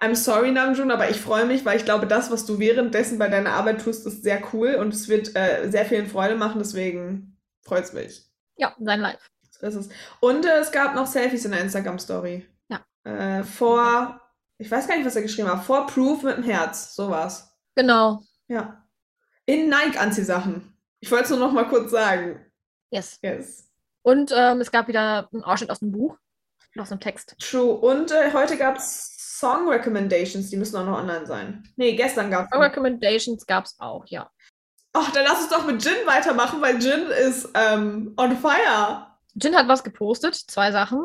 I'm sorry, Namjoon, aber ich freue mich, weil ich glaube, das, was du währenddessen bei deiner Arbeit tust, ist sehr cool und es wird äh, sehr vielen Freude machen, deswegen freut es mich. Ja, sein Live. So ist es. Und äh, es gab noch Selfies in der Instagram-Story. Ja. Äh, vor, ich weiß gar nicht, was er geschrieben hat, vor Proof mit dem Herz, sowas. Genau. Ja. In Nike-Anziehsachen. Ich wollte es nur noch mal kurz sagen. Yes. Yes. Und ähm, es gab wieder einen Ausschnitt aus dem Buch, aus dem Text. True. Und äh, heute gab es Song Recommendations, die müssen auch noch online sein. Nee, gestern gab Song es. Recommendations gab es auch, ja. Ach, dann lass uns doch mit Jin weitermachen, weil Jin ist ähm, on fire. Jin hat was gepostet, zwei Sachen.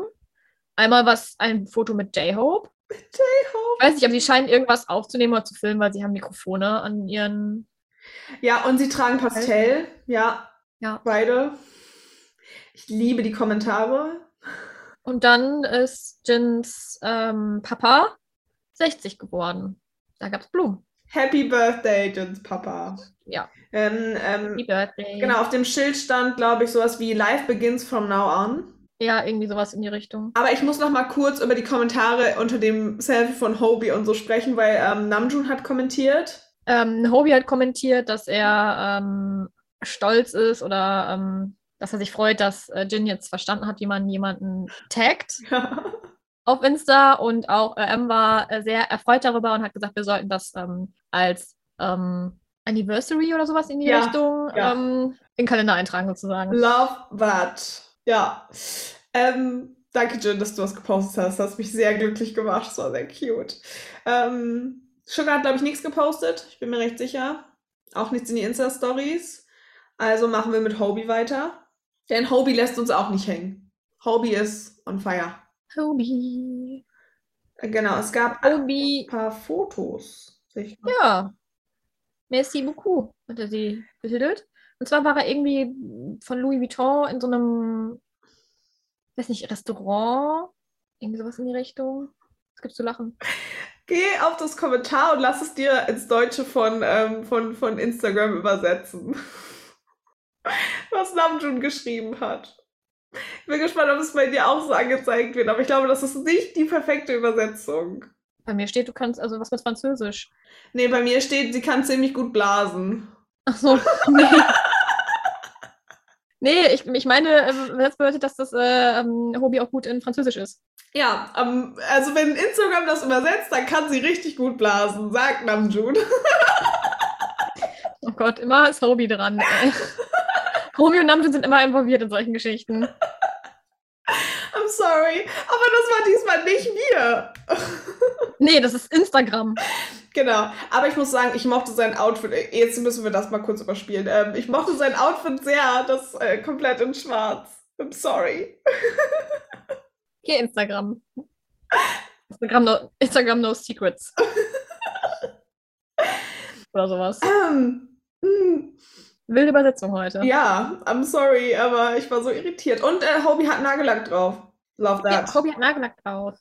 Einmal was, ein Foto mit J-Hope. J-Hope. Ich weiß nicht, aber sie scheinen irgendwas aufzunehmen oder zu filmen, weil sie haben Mikrofone an ihren. Ja, und sie tragen Pastell. Ja. Ja. Beide. Ich liebe die Kommentare. Und dann ist Jins ähm, Papa 60 geworden. Da gab es Blumen. Happy Birthday, Jins Papa. Ja. Ähm, ähm, Happy Birthday. genau, auf dem Schild stand, glaube ich, sowas wie Life begins from now on. Ja, irgendwie sowas in die Richtung. Aber ich muss noch mal kurz über die Kommentare unter dem Selfie von Hobie und so sprechen, weil ähm, Namjoon hat kommentiert. Ähm, Hobie hat kommentiert, dass er ähm, stolz ist oder ähm, dass er sich freut, dass äh, Jin jetzt verstanden hat, wie man jemanden taggt auf Insta. Und auch äh, M war äh, sehr erfreut darüber und hat gesagt, wir sollten das ähm, als ähm, Anniversary oder sowas in die Ja, Richtung ja. ähm, in den Kalender eintragen, sozusagen. Love that. Ja. Ähm, danke, Jin, dass du das gepostet hast. Das hat mich sehr glücklich gemacht. Das war sehr cute. Ähm, Sugar hat, glaube ich, nichts gepostet. Ich bin mir recht sicher. Auch nichts in die Insta-Stories. Also machen wir mit Hobie weiter. Denn Hobie lässt uns auch nicht hängen. Hobie ist on fire. Hobie. Äh, Genau, es gab ein Hobie. paar Fotos. Ja. Merci beaucoup, hat er sie betitelt. Und zwar war er irgendwie von Louis Vuitton in so einem, weiß nicht, Restaurant. Irgendwie sowas in die Richtung. Was gibt's zu lachen? Geh auf das Kommentar und lass es dir ins Deutsche von, ähm, von, von Instagram übersetzen. Was Namjoon geschrieben hat. Ich bin gespannt, ob es bei dir auch so angezeigt wird, aber ich glaube, das ist nicht die perfekte Übersetzung. Bei mir steht, du kannst, also was mit Französisch. Nee, bei mir steht, sie kann ziemlich gut blasen. Ach so, nee. Nee, ich, ich meine, das bedeutet, dass das äh, ähm, Hobby auch gut in Französisch ist. Ja, ähm, also wenn Instagram das übersetzt, dann kann sie richtig gut blasen, sagt Namjoon. Oh Gott, immer ist Hobby dran. Ey. Hobby und Namjoon sind immer involviert in solchen Geschichten. I'm sorry, aber das war diesmal nicht wir. Nee, das ist Instagram. Genau, aber ich muss sagen, ich mochte sein Outfit. Jetzt müssen wir das mal kurz überspielen. Ähm, ich mochte sein Outfit sehr, das äh, komplett in Schwarz. I'm sorry. Hier Instagram. Instagram no, Instagram no secrets. Oder sowas. Ähm, mm, Wilde Übersetzung heute. ja, I'm sorry, aber ich war so irritiert. Und äh, Hobie hat Nagellack drauf. Love Ja, that. Hobby hat Nagellack drauf.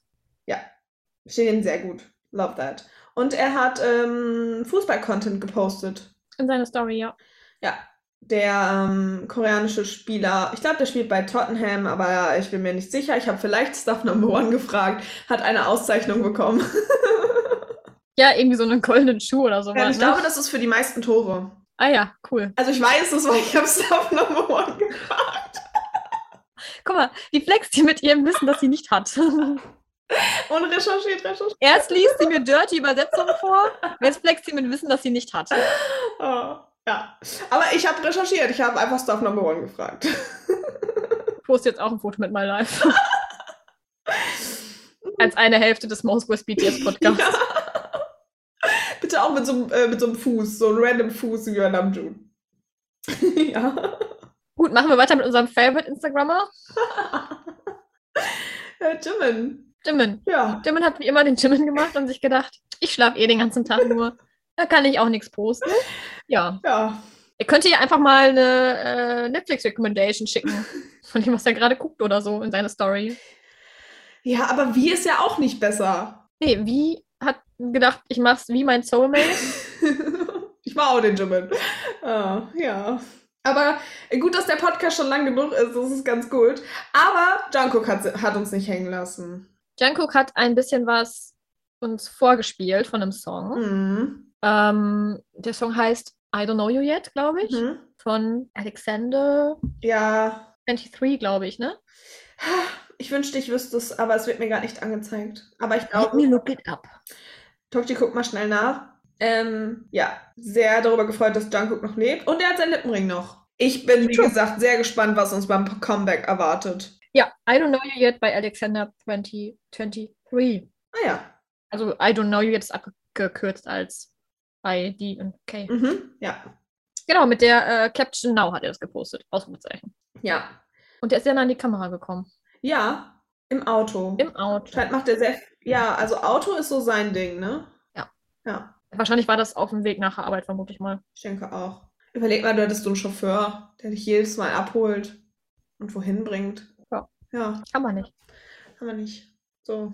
Steht ihm sehr gut. Love that. Und er hat ähm, Fußball-Content gepostet. In seiner Story, ja. Ja, der ähm, koreanische Spieler, ich glaube, der spielt bei Tottenham, aber ich bin mir nicht sicher. Ich habe vielleicht Stuff Number One gefragt, hat eine Auszeichnung bekommen. Ja, irgendwie so einen goldenen Schuh oder sowas. Ja, ich ne? glaube, das ist für die meisten Tore. Ah ja, cool. Also ich weiß es, weil ich habe Stuff Number One gefragt. Guck mal, die flext hier mit ihrem Wissen, das sie nicht hat. Und recherchiert, recherchiert. Erst liest sie mir dirty Übersetzungen vor, jetzt flext sie mit Wissen, das sie nicht hat. Oh, ja. Aber ich habe recherchiert, ich habe einfach Stuff Number One gefragt. Ich poste jetzt auch ein Foto mit My Life. Als eine Hälfte des Most West BTS Podcasts. Ja. Bitte auch mit so, einem, äh, mit so einem Fuß, so einem random Fuß wie bei Namjoon. ja. Gut, machen wir weiter mit unserem Favorite Instagrammer. Äh, Jimin. Jimin. Ja. Jimin hat wie immer den Jimin gemacht und sich gedacht, ich schlafe eh den ganzen Tag nur. Da kann ich auch nichts posten. Ja. Ja. Ihr könnt hier einfach mal eine äh, Netflix-Recommendation schicken. Von dem, was er gerade guckt oder so in seine Story. Ja, aber wie ist ja auch nicht besser. Nee, wie hat gedacht, ich mach's wie mein Soulmate? ich war auch den Jimin. Ah, ja. Aber gut, dass der Podcast schon lang genug ist, das ist ganz gut. Aber Jungkook hat, hat uns nicht hängen lassen. Jungkook hat ein bisschen was uns vorgespielt von einem Song. Mhm. Ähm, der Song heißt I Don't Know You Yet, glaube ich, Mhm. von Alexander. Ja, 23, glaube ich, ne? Ich wünschte, ich wüsste es, aber es wird mir gar nicht angezeigt. Aber ich Let glaube, me look it up. Tokchi guckt mal schnell nach. Ähm, ja, sehr darüber gefreut, dass Jungkook noch lebt. Und er hat seinen Lippenring noch. Ich bin, wie True. gesagt, sehr gespannt, was uns beim Comeback erwartet. Ja, I don't know you yet bei Alexander 2023. Ah ja. Also I don't know you jetzt abgekürzt als I, D und K. Mhm. Ja. Genau, mit der äh, Caption Now hat er das gepostet. Ausrufezeichen. Ja. Und der ist sehr nah an die Kamera gekommen. Ja. Im Auto. Im Auto. Scheint macht er sehr. Ja, also Auto ist so sein Ding, ne? Ja. Ja, Wahrscheinlich war das auf dem Weg nach der Arbeit, vermute ich mal. ich denke auch. Überleg mal, du hättest so einen Chauffeur, der dich jedes Mal abholt und wohin bringt. Ja. Kann man nicht. haben wir nicht. So.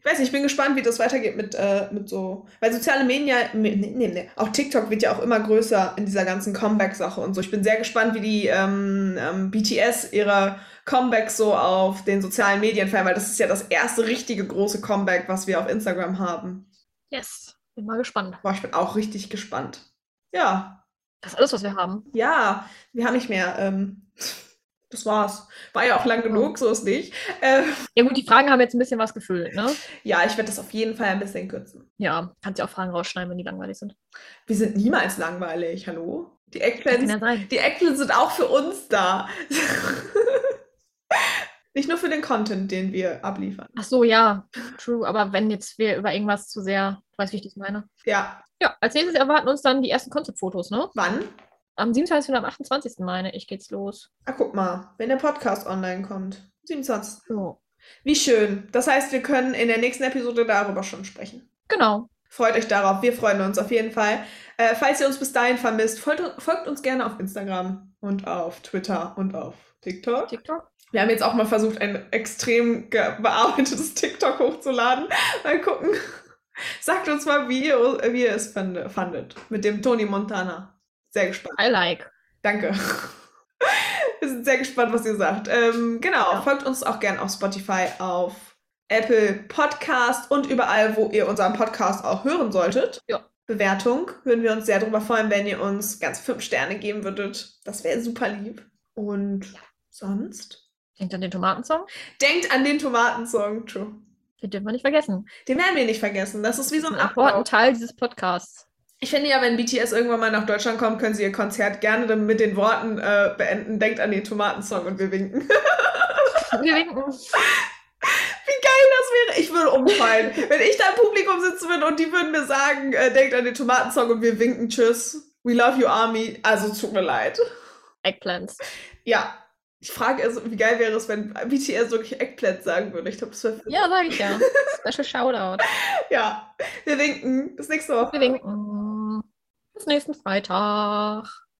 Ich weiß nicht, ich bin gespannt, wie das weitergeht mit, äh, mit so. Weil soziale Medien ja. Nee, nee, nee. Auch TikTok wird ja auch immer größer in dieser ganzen Comeback-Sache und so. Ich bin sehr gespannt, wie die ähm, ähm, BTS ihre Comebacks so auf den sozialen Medien feiern, weil das ist ja das erste richtige große Comeback, was wir auf Instagram haben. Yes. Bin mal gespannt. Boah, ich bin auch richtig gespannt. Ja, Das ist alles, was wir haben. ja, wir haben nicht mehr. Ähm, das war's. War ja auch lang genug, so ist nicht. Ähm, Ja gut, die Fragen haben jetzt ein bisschen was gefüllt, ne? ja, ich werde das auf jeden Fall ein bisschen kürzen. Ja, kannst ja auch Fragen rausschneiden, wenn die langweilig sind. Wir sind niemals langweilig, hallo? Die ja sein. die Eggplants sind auch für uns da. nicht nur für den Content, den wir abliefern. Ach so, ja. True. Aber wenn jetzt wir über irgendwas zu sehr, du weißt, wie ich das meine. Ja, Ja, als nächstes erwarten uns dann die ersten Konzeptfotos, ne? wann? Am 27. und am 28. meine ich geht's los. Ah, guck mal, wenn der Podcast online kommt. 27. So. Wie schön. Das heißt, wir können in der nächsten Episode darüber schon sprechen. Genau. Freut euch darauf. Wir freuen uns auf jeden Fall. Äh, falls ihr uns bis dahin vermisst, folgt, folgt uns gerne auf Instagram und auf Twitter und auf TikTok. TikTok. Wir haben jetzt auch mal versucht, ein extrem bearbeitetes TikTok hochzuladen. Mal gucken. Sagt uns mal, wie ihr, wie ihr es fand, fandet. Mit dem Tony Montana. Sehr gespannt. I like. Danke. Wir sind sehr gespannt, was ihr sagt. Ähm, genau, Ja. folgt uns auch gern auf Spotify, auf Apple Podcast und überall, wo ihr unseren Podcast auch hören solltet. Ja. Bewertung würden wir uns sehr darüber freuen, wenn ihr uns ganz fünf Sterne geben würdet. Das wäre super lieb. Und sonst? Denkt an den Tomatensong. Denkt an den Tomatensong, True. Den dürfen wir nicht vergessen. Den werden wir nicht vergessen. Das ist wie so ein Ein Ablauf. Teil dieses Podcasts. Ich finde ja, wenn BTS irgendwann mal nach Deutschland kommt, können sie ihr Konzert gerne mit den Worten äh, beenden. Denkt an den Tomatensong und wir winken. Wir winken. Wie geil das wäre. Ich würde umfallen. Wenn ich da im Publikum sitzen würde und die würden mir sagen, äh, denkt an den Tomatensong und wir winken, tschüss. We love you, Army. Also tut mir leid. Eggplants. Ja. Ich frage also, wie geil wäre es, wenn BTS wirklich Eggplant sagen würde. Ich glaube, das wäre. Ja, sag ich ja. Special Shoutout. Ja. Wir winken. Bis nächste Woche. Wir winken. Nächsten Freitag.